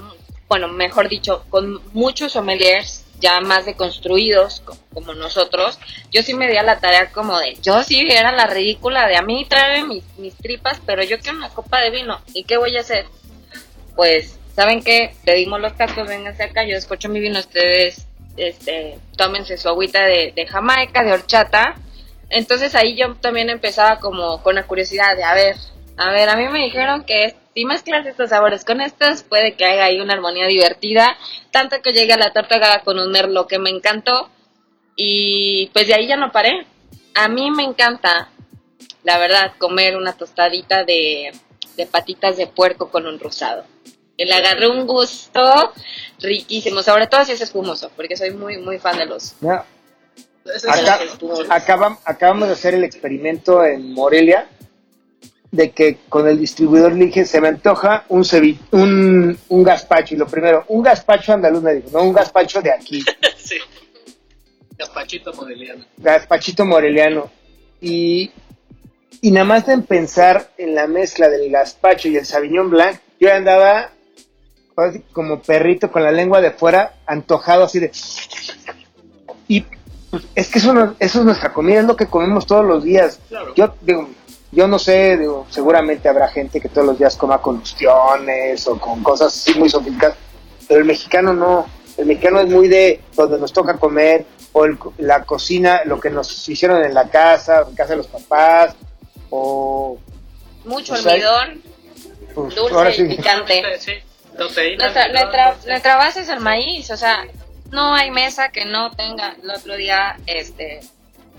bueno, mejor dicho, con muchos sommeliers ya más deconstruidos co- como nosotros, yo sí me di a la tarea como de, yo sí era la ridícula de a mí trae mis, mis tripas, pero yo quiero una copa de vino, ¿y qué voy a hacer? Pues, ¿saben qué? Pedimos los tacos, vénganse acá, yo escucho mi vino, ustedes, este, tómense su agüita de, de Jamaica, de horchata, entonces ahí yo también empezaba como con la curiosidad de, a ver, a ver, a mí me dijeron que si mezclas estos sabores con estos, puede que haya ahí una armonía divertida, tanto que llegue a la torta ahogada con un merlo que me encantó, y pues de ahí ya no paré. A mí me encanta, la verdad, comer una tostadita de, de patitas de puerco con un rosado. Le agarré un gusto riquísimo, sobre todo si es espumoso, porque soy muy, muy fan de los... Mira, Acá- acabam- acabamos de hacer el experimento en Morelia de que con el distribuidor le dije, se me antoja un, un, un gazpacho. Y lo primero, un gazpacho andaluz me dijo, no un gazpacho de aquí, sí. Gazpachito modeliano. gazpachito moreliano. Y, y nada más de pensar en la mezcla del gazpacho y el Sauvignon Blanc, yo andaba así como perrito con la lengua de fuera, antojado así de... Y pues, es que eso, no- eso es nuestra comida, es lo que comemos todos los días. Claro. Yo digo, yo no sé, digo, seguramente habrá gente que todos los días coma con ostiones o con cosas así muy sofisticadas, pero el mexicano no. El mexicano es muy de donde nos toca comer o el co- la cocina, lo que nos hicieron en la casa, en casa de los papás o Mucho Pues hay- almidón, pues, dulce y sí. picante. Sí, proteína. Nuestra, ¿no? nuestra, nuestra base es el maíz, o sea, no hay mesa que no tenga. El otro día este,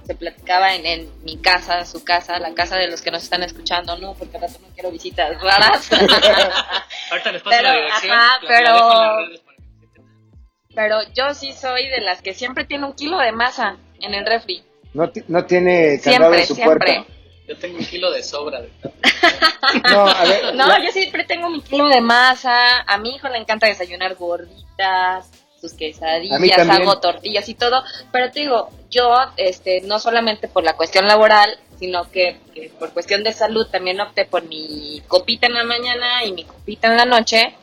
se platicaba en, en mi casa, su casa, la casa de los que nos están escuchando, no, porque al rato no quiero visitas raras. Ahorita les paso Pero, la dirección. ajá, pero-. Pero yo sí soy de las que siempre tiene un kilo de masa en el refri. No, no tiene candado Siempre, en su siempre. puerta. Yo tengo un kilo de sobra. De No, a ver, No, la- yo siempre tengo mi kilo de masa. A mi hijo le encanta desayunar gorditas, sus quesadillas, hago tortillas y todo. Pero te digo, yo, este, no solamente por la cuestión laboral, sino que, que por cuestión de salud también opté por mi copita en la mañana y mi copita en la noche.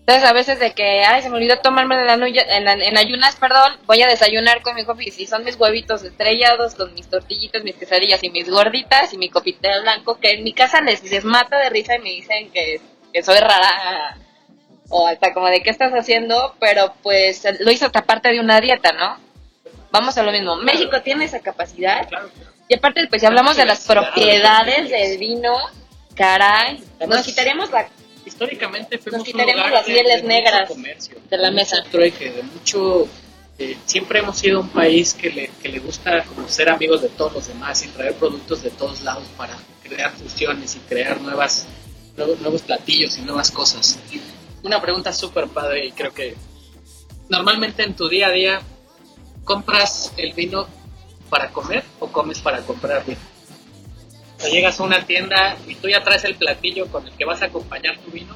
Entonces, a veces de que, ay, se me olvidó tomarme en, la nuya- en, en ayunas, perdón, voy a desayunar con mi coffee. Si son mis huevitos estrellados, con mis tortillitas, mis quesadillas y mis gorditas y mi copita de blanco, que en mi casa les, les mata de risa y me dicen que, que soy rara o hasta como de qué estás haciendo, pero pues lo hizo hasta parte de una dieta, ¿no? Vamos a lo mismo. México tiene esa capacidad Claro. y aparte, pues si hablamos de las propiedades del vino, caray, nos quitaríamos la Históricamente fuimos Nos un quitaremos lugar las pieles de mucho negras comercio, de la mucho mesa. trueque, de mucho... eh, siempre hemos sido un país que le, que le gusta como ser amigos de todos los demás y traer productos de todos lados para crear fusiones y crear nuevas nuevos, nuevos platillos y nuevas cosas. Una pregunta súper padre y creo que normalmente en tu día a día compras el vino para comer o comes para comprar vino. O llegas a una tienda y tú ya traes el platillo con el que vas a acompañar tu vino.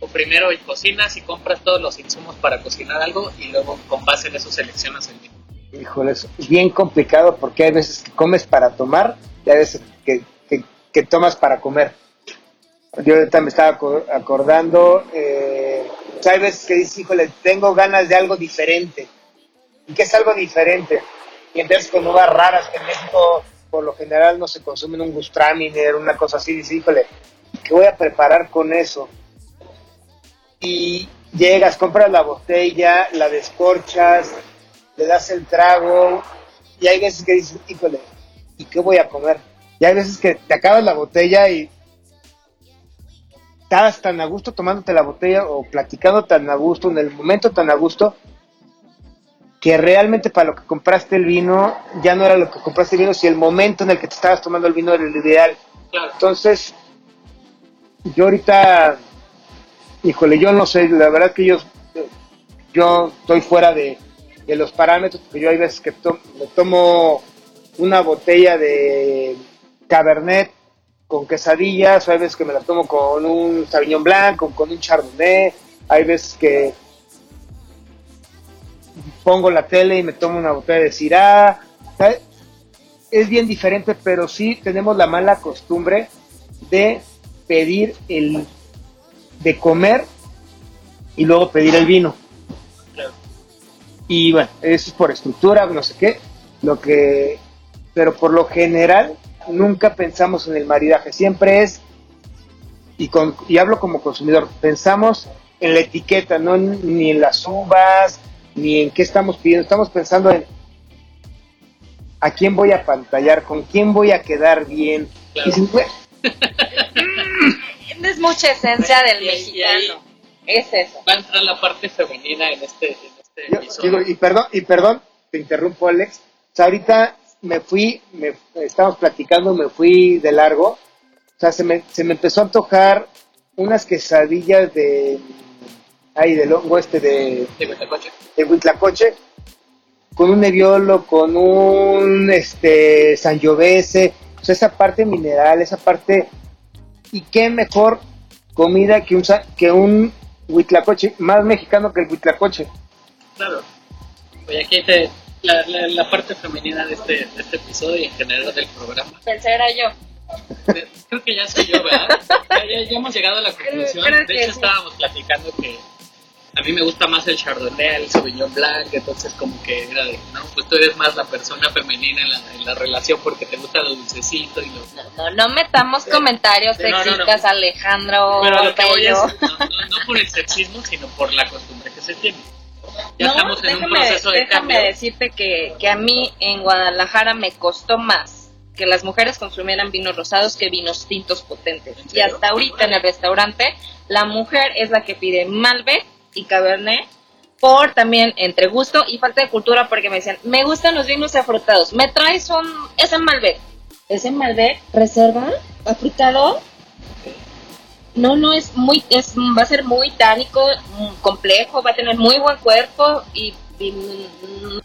O primero cocinas y compras todos los insumos para cocinar algo y luego con base en eso seleccionas el vino. Híjole, es bien complicado porque hay veces que comes para tomar y hay veces que, que, que tomas para comer. Yo ahorita me estaba aco- acordando, eh, hay veces que dices, híjole, tengo ganas de algo diferente. ¿Y qué es algo diferente? Y empiezas con uvas raras que en México por lo general no se consumen un Gustraminer, una cosa así, dices, híjole, ¿qué voy a preparar con eso? Y llegas, compras la botella, la descorchas, le das el trago, y hay veces que dices, híjole, ¿y qué voy a comer? Y hay veces que te acabas la botella y estás tan a gusto tomándote la botella o platicando tan a gusto, en el momento tan a gusto, que realmente para lo que compraste el vino ya no era lo que compraste el vino, si el momento en el que te estabas tomando el vino era el ideal. Claro. Entonces, yo ahorita, híjole, yo no sé, la verdad que yo, yo estoy fuera de, de los parámetros, porque yo hay veces que to- me tomo una botella de Cabernet con quesadillas, o hay veces que me la tomo con un Sauvignon Blanc, o con un Chardonnay, hay veces que pongo la tele y me tomo una botella de ¿sabes? es bien diferente, pero sí tenemos la mala costumbre de pedir el de comer y luego pedir el vino. Claro. Y bueno, eso es por estructura, no sé qué, lo que pero por lo general nunca pensamos en el maridaje, siempre es y con y hablo como consumidor, pensamos en la etiqueta, no en- ni en las uvas, ni en qué estamos pidiendo, estamos pensando en a quién voy a pantallar, con quién voy a quedar bien. Claro. Y "Güey, Es mucha esencia del Y- y ahí- mexicano. Es eso. Va a entrar la parte femenina en este, en este Yo episodio. digo, y perdón, y perdón, te interrumpo, Alex. O sea, ahorita me fui, me, estábamos platicando, me fui de largo. O sea, se me, se me empezó a antojar unas quesadillas de. Ay, del hongo este de, De Huitlacoche. de Huitlacoche, con un neviolo, con un este sangiovese, o sea, esa parte mineral, esa parte. Y qué mejor comida que un, que un Huitlacoche, más mexicano que el Huitlacoche. Claro. Oye, aquí te, la, la, la parte femenina de este, de este episodio y en general del programa. Pensé era yo. Creo que ya soy yo, ¿verdad? Ya, ya- ya hemos llegado a la conclusión. creo de hecho, sí. estábamos platicando que a mí me gusta más el Chardonnay, el Sauvignon Blanc, entonces como que era de, no, pues tú eres más la persona femenina en la, en la relación porque te gusta lo dulcecito y lo... No, no, no metamos comentarios Sí, no, no, no. sexistas, Alejandro. Pero a lo que voy es, Bello. no, no, no por el sexismo, sino por la costumbre que se tiene. Ya No, estamos en un déjame, proceso de déjame cambio. decirte que, que a mí en Guadalajara me costó más que las mujeres consumieran vinos rosados que vinos tintos potentes. ¿En Y hasta ahorita en el restaurante, la mujer es la que pide Malbec y Cabernet por también entre gusto y falta de cultura porque me decían, me gustan los vinos afrutados, me traes un, ese Malbec. ¿Ese Malbec reserva afrutado? No, no, es muy, es, va a ser muy tánico, mm, complejo, va a tener muy buen cuerpo y, y, mm,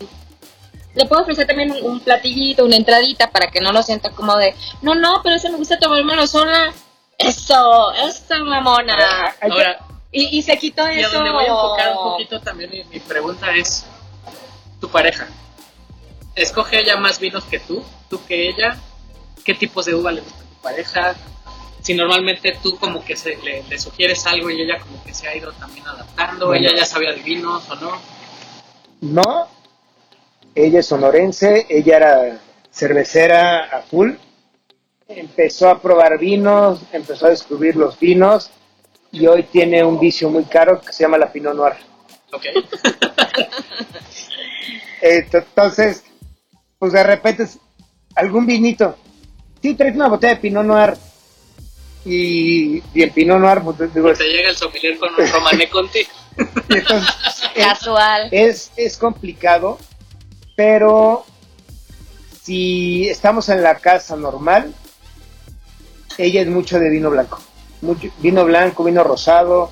le puedo ofrecer también un, un platillito, una entradita para que no lo sienta como de, no, no, pero ese me gusta tomármelo sola. Eso, eso, mamona. Que- Ahora, Y, y se quitó y a eso. donde voy a enfocar un poquito también mi, mi pregunta es, tu pareja, ¿escoge ella más vinos que tú? ¿Tú que ella? ¿Qué tipos de uva le gusta a tu pareja? Si normalmente tú como que se, le, le sugieres algo y ella como que se ha ido también adaptando, Bueno. ella ya sabía de vinos o no. No, ella es sonorense, ella era cervecera a full, empezó a probar vinos, empezó a descubrir los vinos y hoy tiene un vicio muy caro que se llama la Pinot Noir. Ok. Entonces, pues de repente, algún vinito, sí, traes una botella de Pinot Noir y, y el Pinot Noir, pues digo, Te llega el sommelier con un romané conti. entonces, es- Casual. es, es complicado, pero si estamos en la casa normal, ella es mucho de vino blanco. Mucho, vino blanco, vino rosado,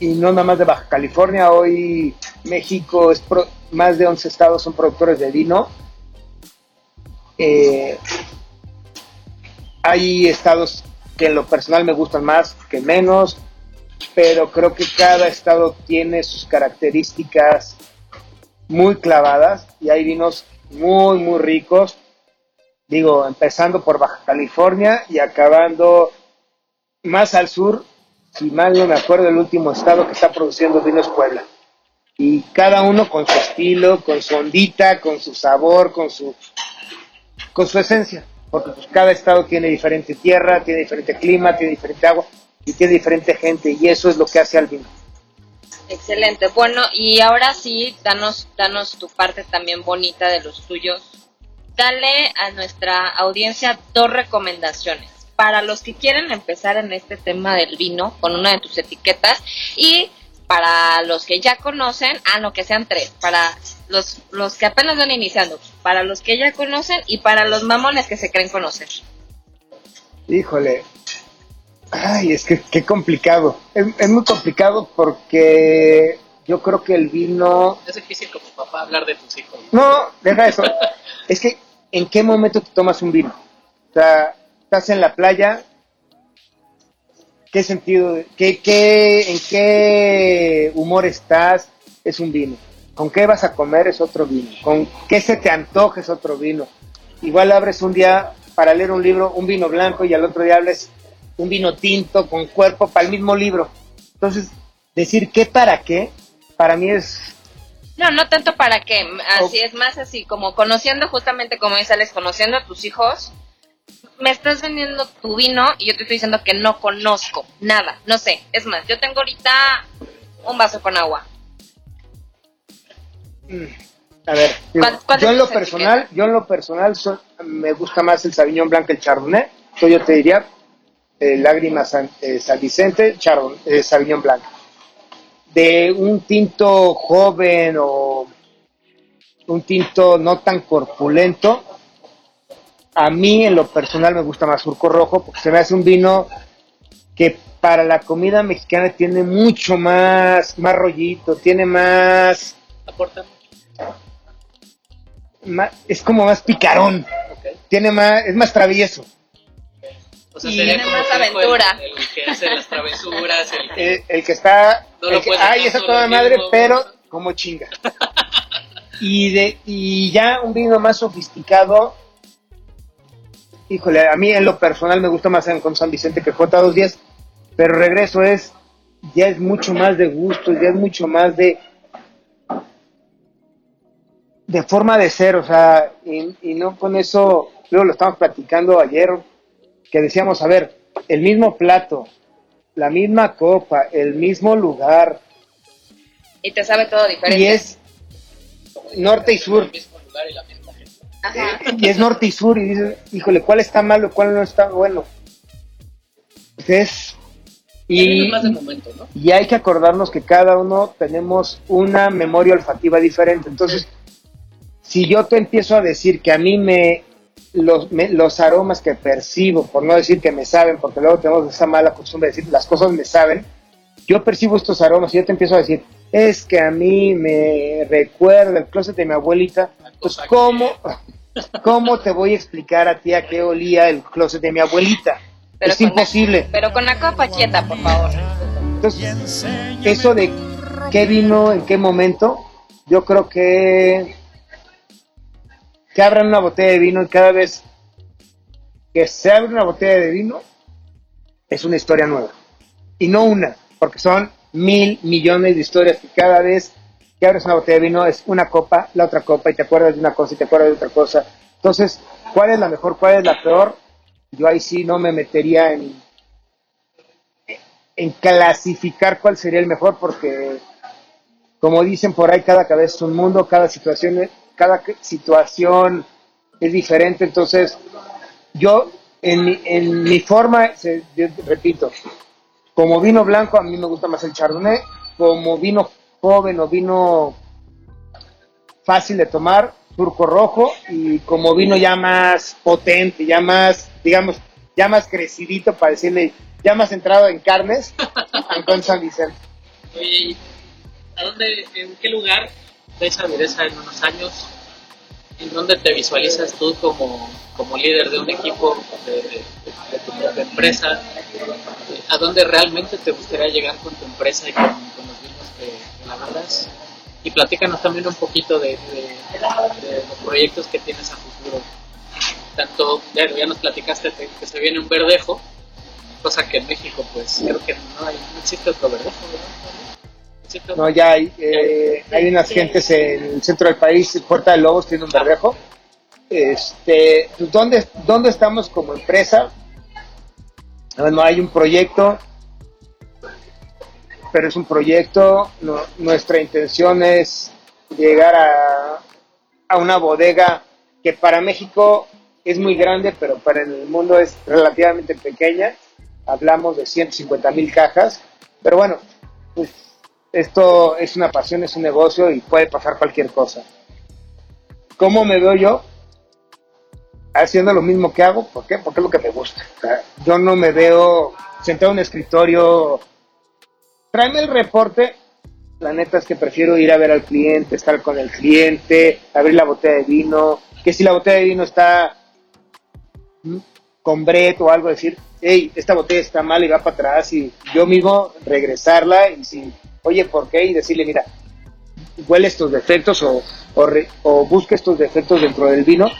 y no nada más de Baja California. Hoy México es pro- más de 11 estados son productores de vino. Eh, hay estados que en lo personal me gustan más que menos, pero creo que cada estado tiene sus características muy clavadas y hay vinos muy, muy ricos. Digo, empezando por Baja California y acabando más al sur, si mal no me acuerdo, el último estado que está produciendo vinos Puebla. Y cada uno con su estilo, con su ondita, con su sabor, con su, con su esencia. Porque pues, cada estado tiene diferente tierra, tiene diferente clima, tiene diferente agua y tiene diferente gente. Y eso es lo que hace al vino. Excelente. Bueno, y ahora sí, danos, danos tu parte también bonita de los tuyos. Dale a nuestra audiencia dos recomendaciones para los que quieren empezar en este tema del vino con una de tus etiquetas y para los que ya conocen, ah, no, que sean tres, para los, los que apenas van iniciando, para los que ya conocen y para los mamones que se creen conocer. Híjole, Ay, es que qué complicado. Es, muy complicado porque yo creo que el vino... Es difícil como papá hablar de tus hijos. No, deja eso. es que, ¿en qué momento te tomas un vino? O sea, estás en la playa, ¿qué sentido, qué, qué, en qué humor estás? Es un vino. ¿Con qué vas a comer? Es otro vino. ¿Con qué se te antoja? Es otro vino. Igual abres un día para leer un libro, un vino blanco, y al otro día hables un vino tinto con cuerpo para el mismo libro. Entonces, decir qué para qué, para mí es... No, no tanto para qué, así es más así, como conociendo justamente, como dice Alex, conociendo a tus hijos, me estás vendiendo tu vino y yo te estoy diciendo que no conozco nada, no sé, es más, yo tengo ahorita un vaso con agua. Mm, a ver, yo en lo personal, yo en lo personal me gusta más el Sauvignon Blanc que el Chardonnay, yo te diría eh, Lágrimas eh, San Vicente, Chardon, eh, Sauvignon Blanc. De un tinto joven o un tinto no tan corpulento, a mí en lo personal me gusta más Surco Rojo porque se me hace un vino que para la comida mexicana tiene mucho más, más rollito, tiene más... Aporta es como más picarón, tiene más, es más travieso. O sea, sería como más aventura. El, que hace las travesuras, el que, el, que está. No el que, ay, esa toda madre, pero como chinga. y, de, y ya un vino más sofisticado. Híjole, a mí en lo personal me gusta más con San Vicente que J210, pero regreso es. Ya es mucho más de gusto, ya es mucho más de. de forma de ser, o sea, y, y no con eso. Luego lo estamos platicando ayer que decíamos, a ver, el mismo plato, la misma copa, el mismo lugar. Y te sabe todo diferente. Y es norte y sur. y es norte y sur y dices, híjole, ¿cuál está malo, cuál no está bueno? Es, y, y hay que acordarnos que cada uno tenemos una memoria olfativa diferente. Entonces, si yo te empiezo a decir que a mí me los, los aromas que percibo, por no decir que me saben, porque luego tenemos esa mala costumbre de decir las cosas me saben, yo percibo estos aromas y yo te empiezo a decir, es que a mí me recuerda el closet de mi abuelita, pues ¿cómo, ¿cómo te voy a explicar a ti a qué olía el closet de mi abuelita? es imposible. pero con la copa quieta, por favor. Entonces, eso de qué vino, en qué momento, yo creo que que abran una botella de vino y cada vez que se abre una botella de vino es una historia nueva. Y no una, porque son mil millones de historias que cada vez que abres una botella de vino es una copa, la otra copa y te acuerdas de una cosa y te acuerdas de otra cosa. Entonces, ¿cuál es la mejor? ¿Cuál es la peor? Yo ahí sí no me metería en, en clasificar cuál sería el mejor porque, como dicen por ahí, cada cabeza es un mundo, cada situación cada situación es diferente, entonces yo en mi, en mi forma, repito, como vino blanco a mí me gusta más el chardonnay, como vino joven o vino fácil de tomar, turco rojo, y como vino ya más potente, ya más, digamos, ya más crecidito para decirle, ya más entrado en carnes, Antón San Vicente. Oye, ¿a dónde, en qué lugar esa dureza en unos años? ¿En dónde te visualizas tú como, como líder de un equipo, de, tu propia empresa? ¿A dónde realmente te gustaría llegar con tu empresa y con, los vinos que elaboras? Y platícanos también un poquito de, los proyectos que tienes a futuro. Tanto, ya, ya nos platicaste que se viene un verdejo, cosa que en México pues creo que no, hay, no existe otro verdejo, no, ya hay, eh, hay unas gentes en el centro del país, Puerta de Lobos tiene un verdejo. Este, pues, ¿dónde, ¿Dónde estamos como empresa? No hay un proyecto, pero es un proyecto. nuestra intención es llegar a, a una bodega que para México es muy grande, pero para el mundo es relativamente pequeña. Hablamos de 150 mil cajas, pero bueno, pues esto es una pasión, es un negocio y puede pasar cualquier cosa. ¿Cómo me veo yo? Haciendo lo mismo que hago, ¿por qué? Porque es lo que me gusta. yo no me veo sentado en un escritorio, tráeme el reporte, la neta es que prefiero ir a ver al cliente, estar con el cliente, abrir la botella de vino, que si la botella de vino está con bret o algo, decir, hey, esta botella está mal y va para atrás y yo mismo regresarla y si oye, ¿por qué? Y decirle, mira, huele estos defectos o, o, busque estos defectos dentro del vino,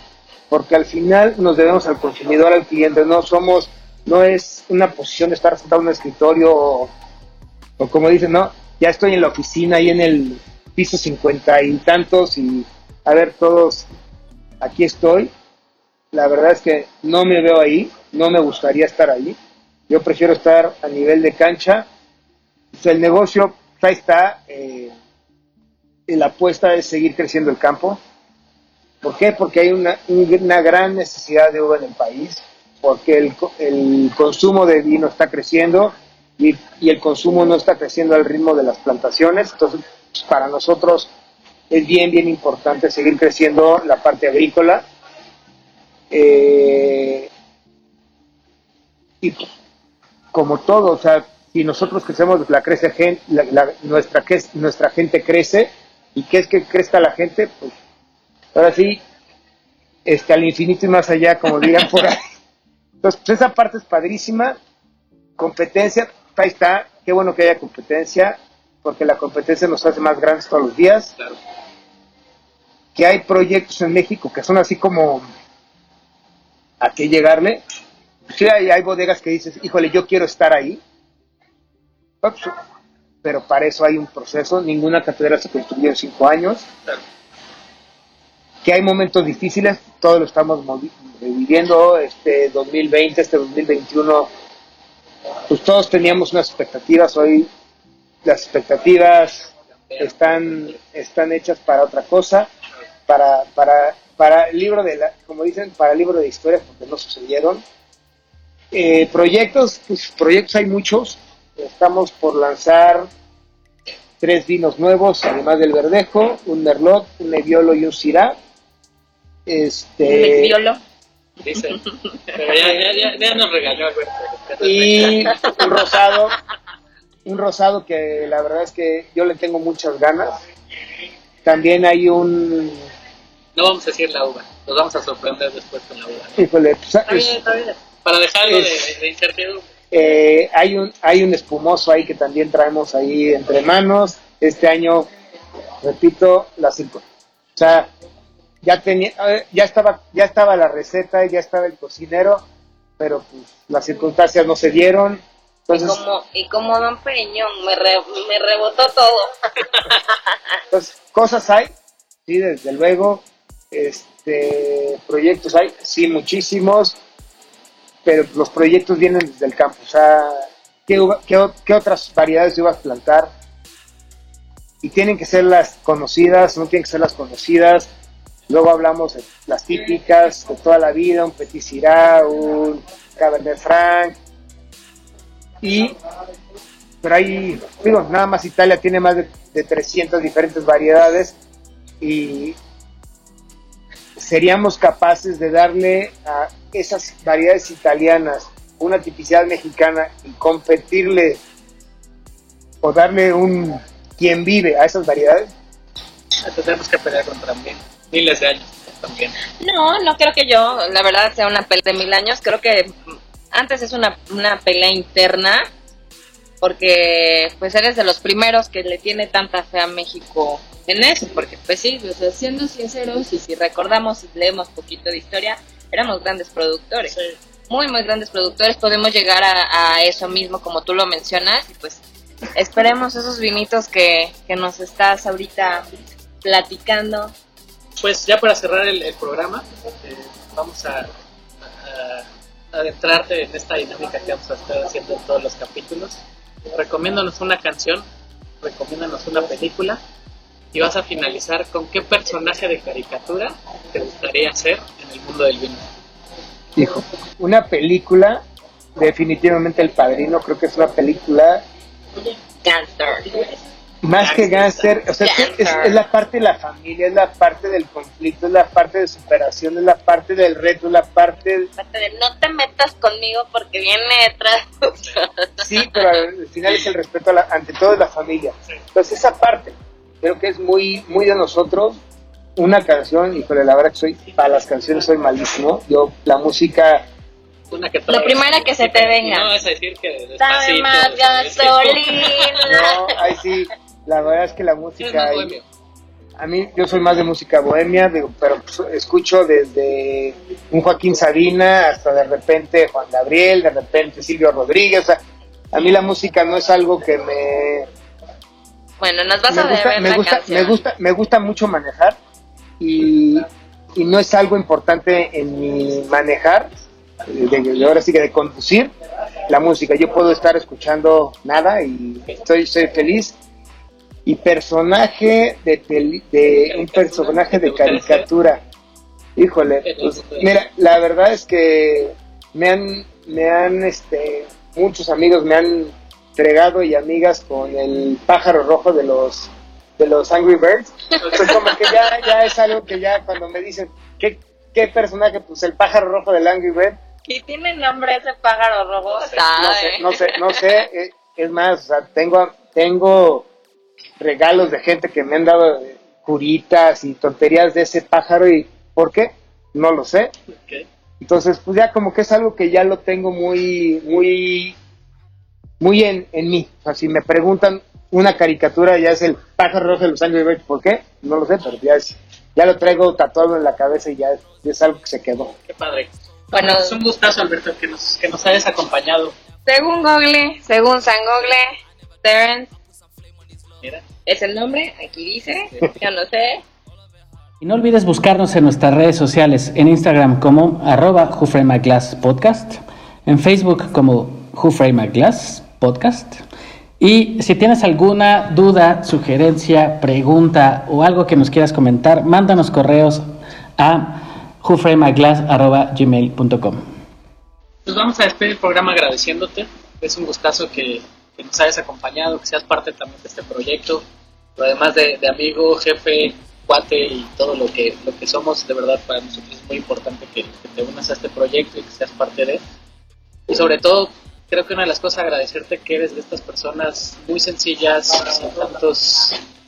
porque al final nos debemos al consumidor, al cliente, no somos, no es una posición de estar sentado en un escritorio o, como dicen, no, ya estoy en la oficina y en el piso cincuenta y tantos y a ver todos, aquí estoy. La verdad es que no me veo ahí, no me gustaría estar ahí. Yo prefiero estar a nivel de cancha. el negocio ahí está. Eh, la apuesta es seguir creciendo el campo. ¿Por qué? Porque hay una, una gran necesidad de uva en el país, porque el, el consumo de vino está creciendo y, y, el consumo no está creciendo al ritmo de las plantaciones. Entonces, para nosotros es bien, bien importante seguir creciendo la parte agrícola. Eh, y como todo, o sea, si nosotros crecemos, la crece gente, nuestra, nuestra gente crece, y qué es que crezca la gente, pues ahora sí, este, al infinito y más allá, como dirían por ahí. Entonces, pues, esa parte es padrísima, competencia, ahí está, qué bueno que haya competencia, porque la competencia nos hace más grandes todos los días. Que hay proyectos en México que son así como a qué llegarle. Sí, hay, hay bodegas que dices, híjole, yo quiero estar ahí pero para eso hay un proceso. Ninguna catedral se construyó en cinco años. Que hay momentos difíciles, todos lo estamos viviendo. Este 2020, este 2021, pues todos teníamos unas expectativas. Hoy las expectativas están, están hechas para otra cosa, para, para, para el libro de la, como dicen, para el libro de historias, porque no sucedieron. Eh, proyectos, pues proyectos hay muchos, Estamos por lanzar tres vinos nuevos, además del verdejo, un merlot, un nebbiolo y un syrah. Este, ¿Un? Dice, pero ya, ya, ya, nos regañó Y un rosado, un rosado que la verdad es que yo le tengo muchas ganas. También hay un... No vamos a decir la uva, nos vamos a sorprender después con la uva. Híjole, pues, Para dejarlo de, de incertidumbre. Eh, hay, un, hay un espumoso ahí que también traemos ahí entre manos. Este año, repito, la o sea, ya tenía, ya estaba, ya estaba la receta, ya estaba el cocinero, pero pues las circunstancias no se dieron. Entonces, y como, y como Don Peñón, me, me rebotó todo. Entonces, cosas hay, sí, desde luego. Este, proyectos hay, sí, muchísimos pero los proyectos vienen desde el campo. O sea, ¿qué, qué, otras variedades de uvas plantar? Y tienen que ser las conocidas, no tienen que ser las conocidas. Luego hablamos de las típicas de toda la vida, un Petit Syrah, un Cabernet Franc. Y, pero ahí, digo, nada más Italia tiene más de, de 300 diferentes variedades y seríamos capaces de darle a esas variedades italianas una tipicidad mexicana y competirle o darle un quien vive a esas variedades? tenemos que pelear contra miles de años. también. No, no creo que yo, la verdad, sea una pelea de mil años. Creo que antes es una, una pelea interna, porque pues eres de los primeros que le tiene tanta fe a México en eso, porque pues sí, o sea, siendo sinceros y si recordamos y leemos poquito de historia, éramos grandes productores. Sí. Muy, muy grandes productores, podemos llegar a, a eso mismo como tú lo mencionas y pues esperemos esos vinitos que, que nos estás ahorita platicando. Pues ya para cerrar el, el programa, eh, vamos a, a- a adentrarte en esta dinámica que vamos a estar haciendo en todos los capítulos. Recomiéndanos una canción, recomiéndanos una película y vas a finalizar con qué personaje de caricatura te gustaría ser en el mundo del vino. Hijo, una película, definitivamente El Padrino, creo que es una película Gangster. Más que gánster, o sea, es, que es- es la parte de la familia, es la parte del conflicto, es la parte de superación, es la parte del reto, es la parte, de no te metas conmigo porque viene detrás. sí, pero al final es el respeto a la- ante todo es la familia. Entonces esa parte creo que es muy, muy de nosotros. Una canción, híjole, la verdad que soy, para las canciones soy malísimo. Yo, la música, Una que Lo primera que se te venga. No a decir que Dame despacito. más ¿sabes? gasolina. no, ahí sí, la verdad es que la es música, bohemio. a mí, yo soy más de música bohemia, digo, pero pues, escucho desde un Joaquín Sabina hasta de repente Juan Gabriel, de repente Silvio Rodríguez, o sea, a mí la música no es algo que me, Bueno, nos vas me a gusta, deber me la gusta, canción. me gusta, me gusta mucho manejar y, y no es algo importante en mi manejar, de, de- ahora sí que de conducir la música. Yo puedo estar escuchando nada y estoy, soy feliz. Y personaje de, peli- de un personaje de caricatura. Híjole, pues, mira, la verdad es que me han, me han, este, muchos amigos me han fregado y amigas con el pájaro rojo de los, de los Angry Birds. Pues como que ya, ya es algo que ya cuando me dicen, ¿qué, qué personaje? Pues el pájaro rojo del Angry Bird. ¿Y tiene nombre ese pájaro rojo? No sé, no sé, no sé. eh, Es más, o sea, tengo, tengo regalos de gente que me han dado eh, curitas y tonterías de ese pájaro y ¿por qué? No lo sé. Entonces, pues ya como que es algo que ya lo tengo muy, muy, muy en, en mí. O sea, si me preguntan una caricatura, ya es el pájaro rojo de los Angry Birds. ¿Por qué? No lo sé, pero ya es, ya lo traigo tatuado en la cabeza y ya es, ya es algo que se quedó. Qué padre. Bueno. Bueno, es un gustazo, Alberto, que nos, que nos hayas acompañado. Según Google, según San Google, Terence Mira, es el nombre, aquí dice, yo no sé. Y no olvides buscarnos en nuestras redes sociales, en Instagram como arroba Glass Podcast, en Facebook como Glass Podcast. Y si tienes alguna duda, sugerencia, pregunta o algo que nos quieras comentar, mándanos correos a whoframeglass.gmail.com pues vamos a despedir el programa agradeciéndote. Es un gustazo que, que nos hayas acompañado, que seas parte también de este proyecto. Pero además de, de amigo, jefe, cuate y todo lo que, lo que somos, de verdad para nosotros es muy importante que, que te unas a este proyecto y que seas parte de él. Y sobre todo, creo que una de las cosas agradecerte que eres de estas personas muy sencillas, sin tantos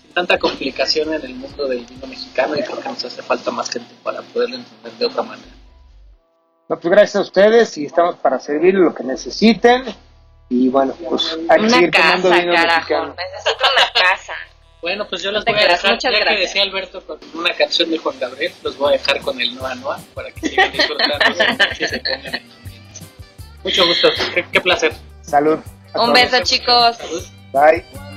sin tanta complicación en el mundo del vino mexicano y creo que nos hace falta más gente para poderlo entender de otra manera. No, pues gracias a ustedes y estamos para servir lo que necesiten. Y bueno, pues hay que Una seguir casa, tomando vino carajo. mexicano. Necesito una casa. Bueno, pues yo los voy a dejar, ya que decía Alberto con una canción de Juan Gabriel, los voy a dejar con el Noa Noa para que sigan disfrutando y se pongan. Mucho gusto, qué, qué placer. Salud. Un todos. beso, chicos. Salud. Bye.